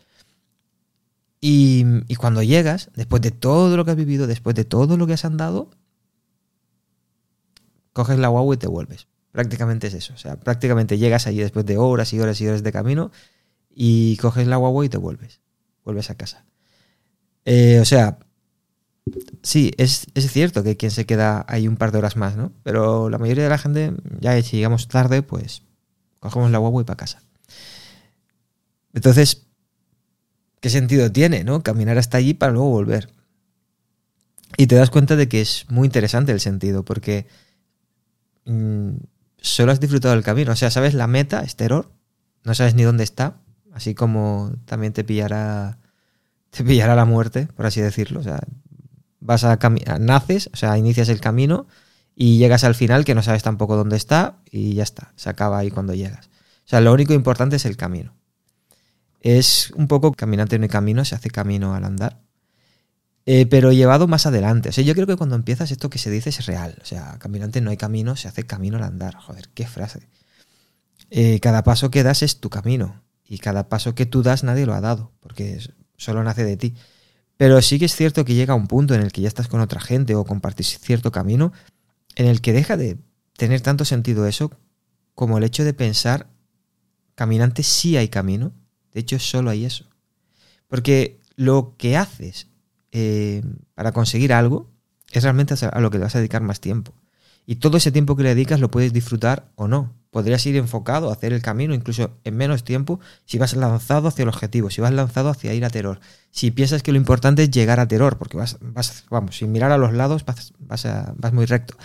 [SPEAKER 1] Y, cuando llegas, después de todo lo que has vivido, después de todo lo que has andado, coges la guagua y te vuelves. Prácticamente es eso. O sea, prácticamente llegas allí después de horas y horas y horas de camino y coges la guagua y te vuelves. Vuelves a casa. Eh, o sea, sí, es, es, cierto que quien se queda ahí un par de horas más, ¿no? Pero la mayoría de la gente, ya si llegamos tarde, pues cogemos la guagua y para casa. Entonces, ¿qué sentido tiene, no? Caminar hasta allí para luego volver. Y te das cuenta de que es muy interesante el sentido, porque mmm, solo has disfrutado del camino. O sea, sabes la meta, es terror, no sabes ni dónde está, así como también te pillará, te pillará la muerte, por así decirlo. O sea, vas a naces, o sea, inicias el camino y llegas al final que no sabes tampoco dónde está y ya está, se acaba ahí cuando llegas. O sea, lo único importante es el camino. Es un poco caminante en el camino, se hace camino al andar. Eh, pero llevado más adelante. O sea, yo creo que cuando empiezas esto que se dice es real. O sea, caminante no hay camino, se hace camino al andar. Joder, qué frase. Eh, cada paso que das es tu camino. Y cada paso que tú das nadie lo ha dado, porque solo nace de ti. Pero sí que es cierto que llega un punto en el que ya estás con otra gente o compartís cierto camino, en el que deja de tener tanto sentido eso como el hecho de pensar, caminante sí hay camino. De hecho, solo hay eso. Porque lo que haces eh, para conseguir algo es realmente a lo que le vas a dedicar más tiempo. Y todo ese tiempo que le dedicas lo puedes disfrutar o no. Podrías ir enfocado a hacer el camino incluso en menos tiempo si vas lanzado hacia el objetivo, si vas lanzado hacia ir a terror. Si piensas que lo importante es llegar a terror, porque vas, vas vamos, sin mirar a los lados vas, vas, vas muy recto.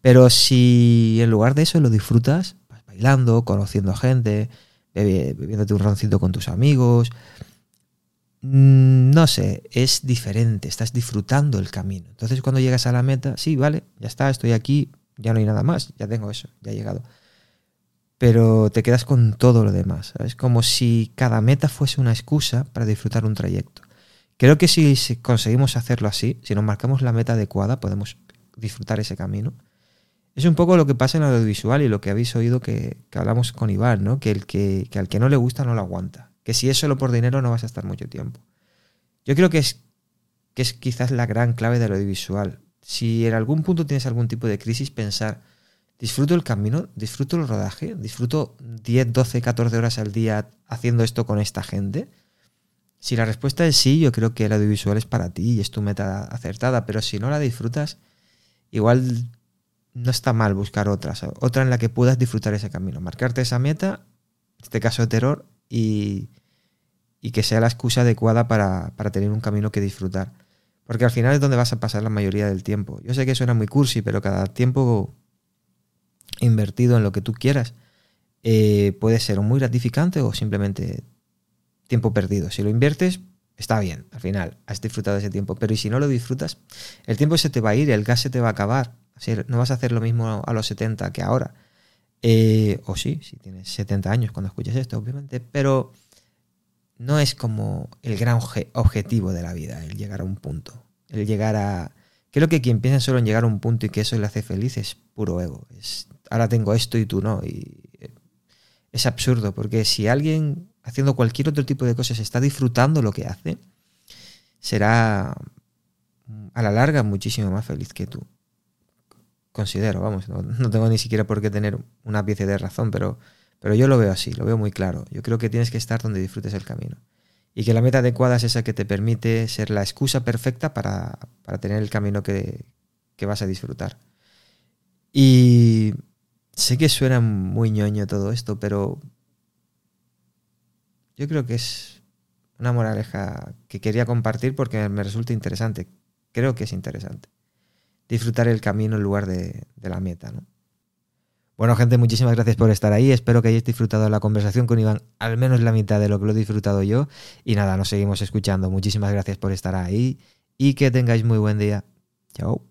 [SPEAKER 1] Pero si en lugar de eso lo disfrutas, vas bailando, conociendo a gente, bebiéndote un roncito con tus amigos, Mm, no sé, es diferente, estás disfrutando el camino. Entonces cuando llegas a la meta, sí, vale, ya está, estoy aquí, ya no hay nada más, ya tengo eso, ya he llegado. Pero te quedas con todo lo demás, es como si cada meta fuese una excusa para disfrutar un trayecto. Creo que si, conseguimos hacerlo así, si nos marcamos la meta adecuada, podemos disfrutar ese camino. Es un poco lo que pasa en el audiovisual y lo que habéis oído que, hablamos con Iván, ¿no? Que, el que, que al que no le gusta no lo aguanta que si es solo por dinero no vas a estar mucho tiempo. Yo creo que es, que es quizás la gran clave del audiovisual. Si en algún punto tienes algún tipo de crisis, pensar, disfruto el camino, disfruto el rodaje, disfruto 10, 12, 14 horas al día haciendo esto con esta gente. Si la respuesta es sí, yo creo que el audiovisual es para ti y es tu meta acertada, pero si no la disfrutas, igual no está mal buscar otras, otra en la que puedas disfrutar ese camino, marcarte esa meta, en este caso de terror, y, y que sea la excusa adecuada para, para, tener un camino que disfrutar. Porque al final es donde vas a pasar la mayoría del tiempo. Yo sé que suena muy cursi, pero cada tiempo invertido en lo que tú quieras eh, puede ser muy gratificante o simplemente tiempo perdido. Si lo inviertes, está bien, al final has disfrutado ese tiempo. Pero si no lo disfrutas, el tiempo se te va a ir, el gas se te va a acabar. no vas a hacer lo mismo a los 70 que ahora. Eh, o sí, si tienes 70 años cuando escuches esto, obviamente, pero no es como el gran objetivo de la vida, el llegar a un punto. El llegar a. Creo que quien piensa solo en llegar a un punto y que eso le hace feliz es puro ego. Es, ahora tengo esto y tú no. Y eh, es absurdo, porque si alguien haciendo cualquier otro tipo de cosas está disfrutando lo que hace, será a la larga muchísimo más feliz que tú considero, vamos, no, tengo ni siquiera por qué tener una pieza de razón, pero, pero yo lo veo así, lo veo muy claro. Yo creo que tienes que estar donde disfrutes el camino. Y que la meta adecuada es esa que te permite ser la excusa perfecta para, para tener el camino que, que, vas a disfrutar. Y sé que suena muy ñoño todo esto, pero yo creo que es una moraleja que quería compartir porque me resulta interesante. Creo que es interesante. Disfrutar el camino en lugar de, la meta, ¿no? Bueno, gente, muchísimas gracias por estar ahí. Espero que hayáis disfrutado la conversación con Iván, al menos la mitad de lo que lo he disfrutado yo. Y nada, nos seguimos escuchando. Muchísimas gracias por estar ahí y que tengáis muy buen día. Chao.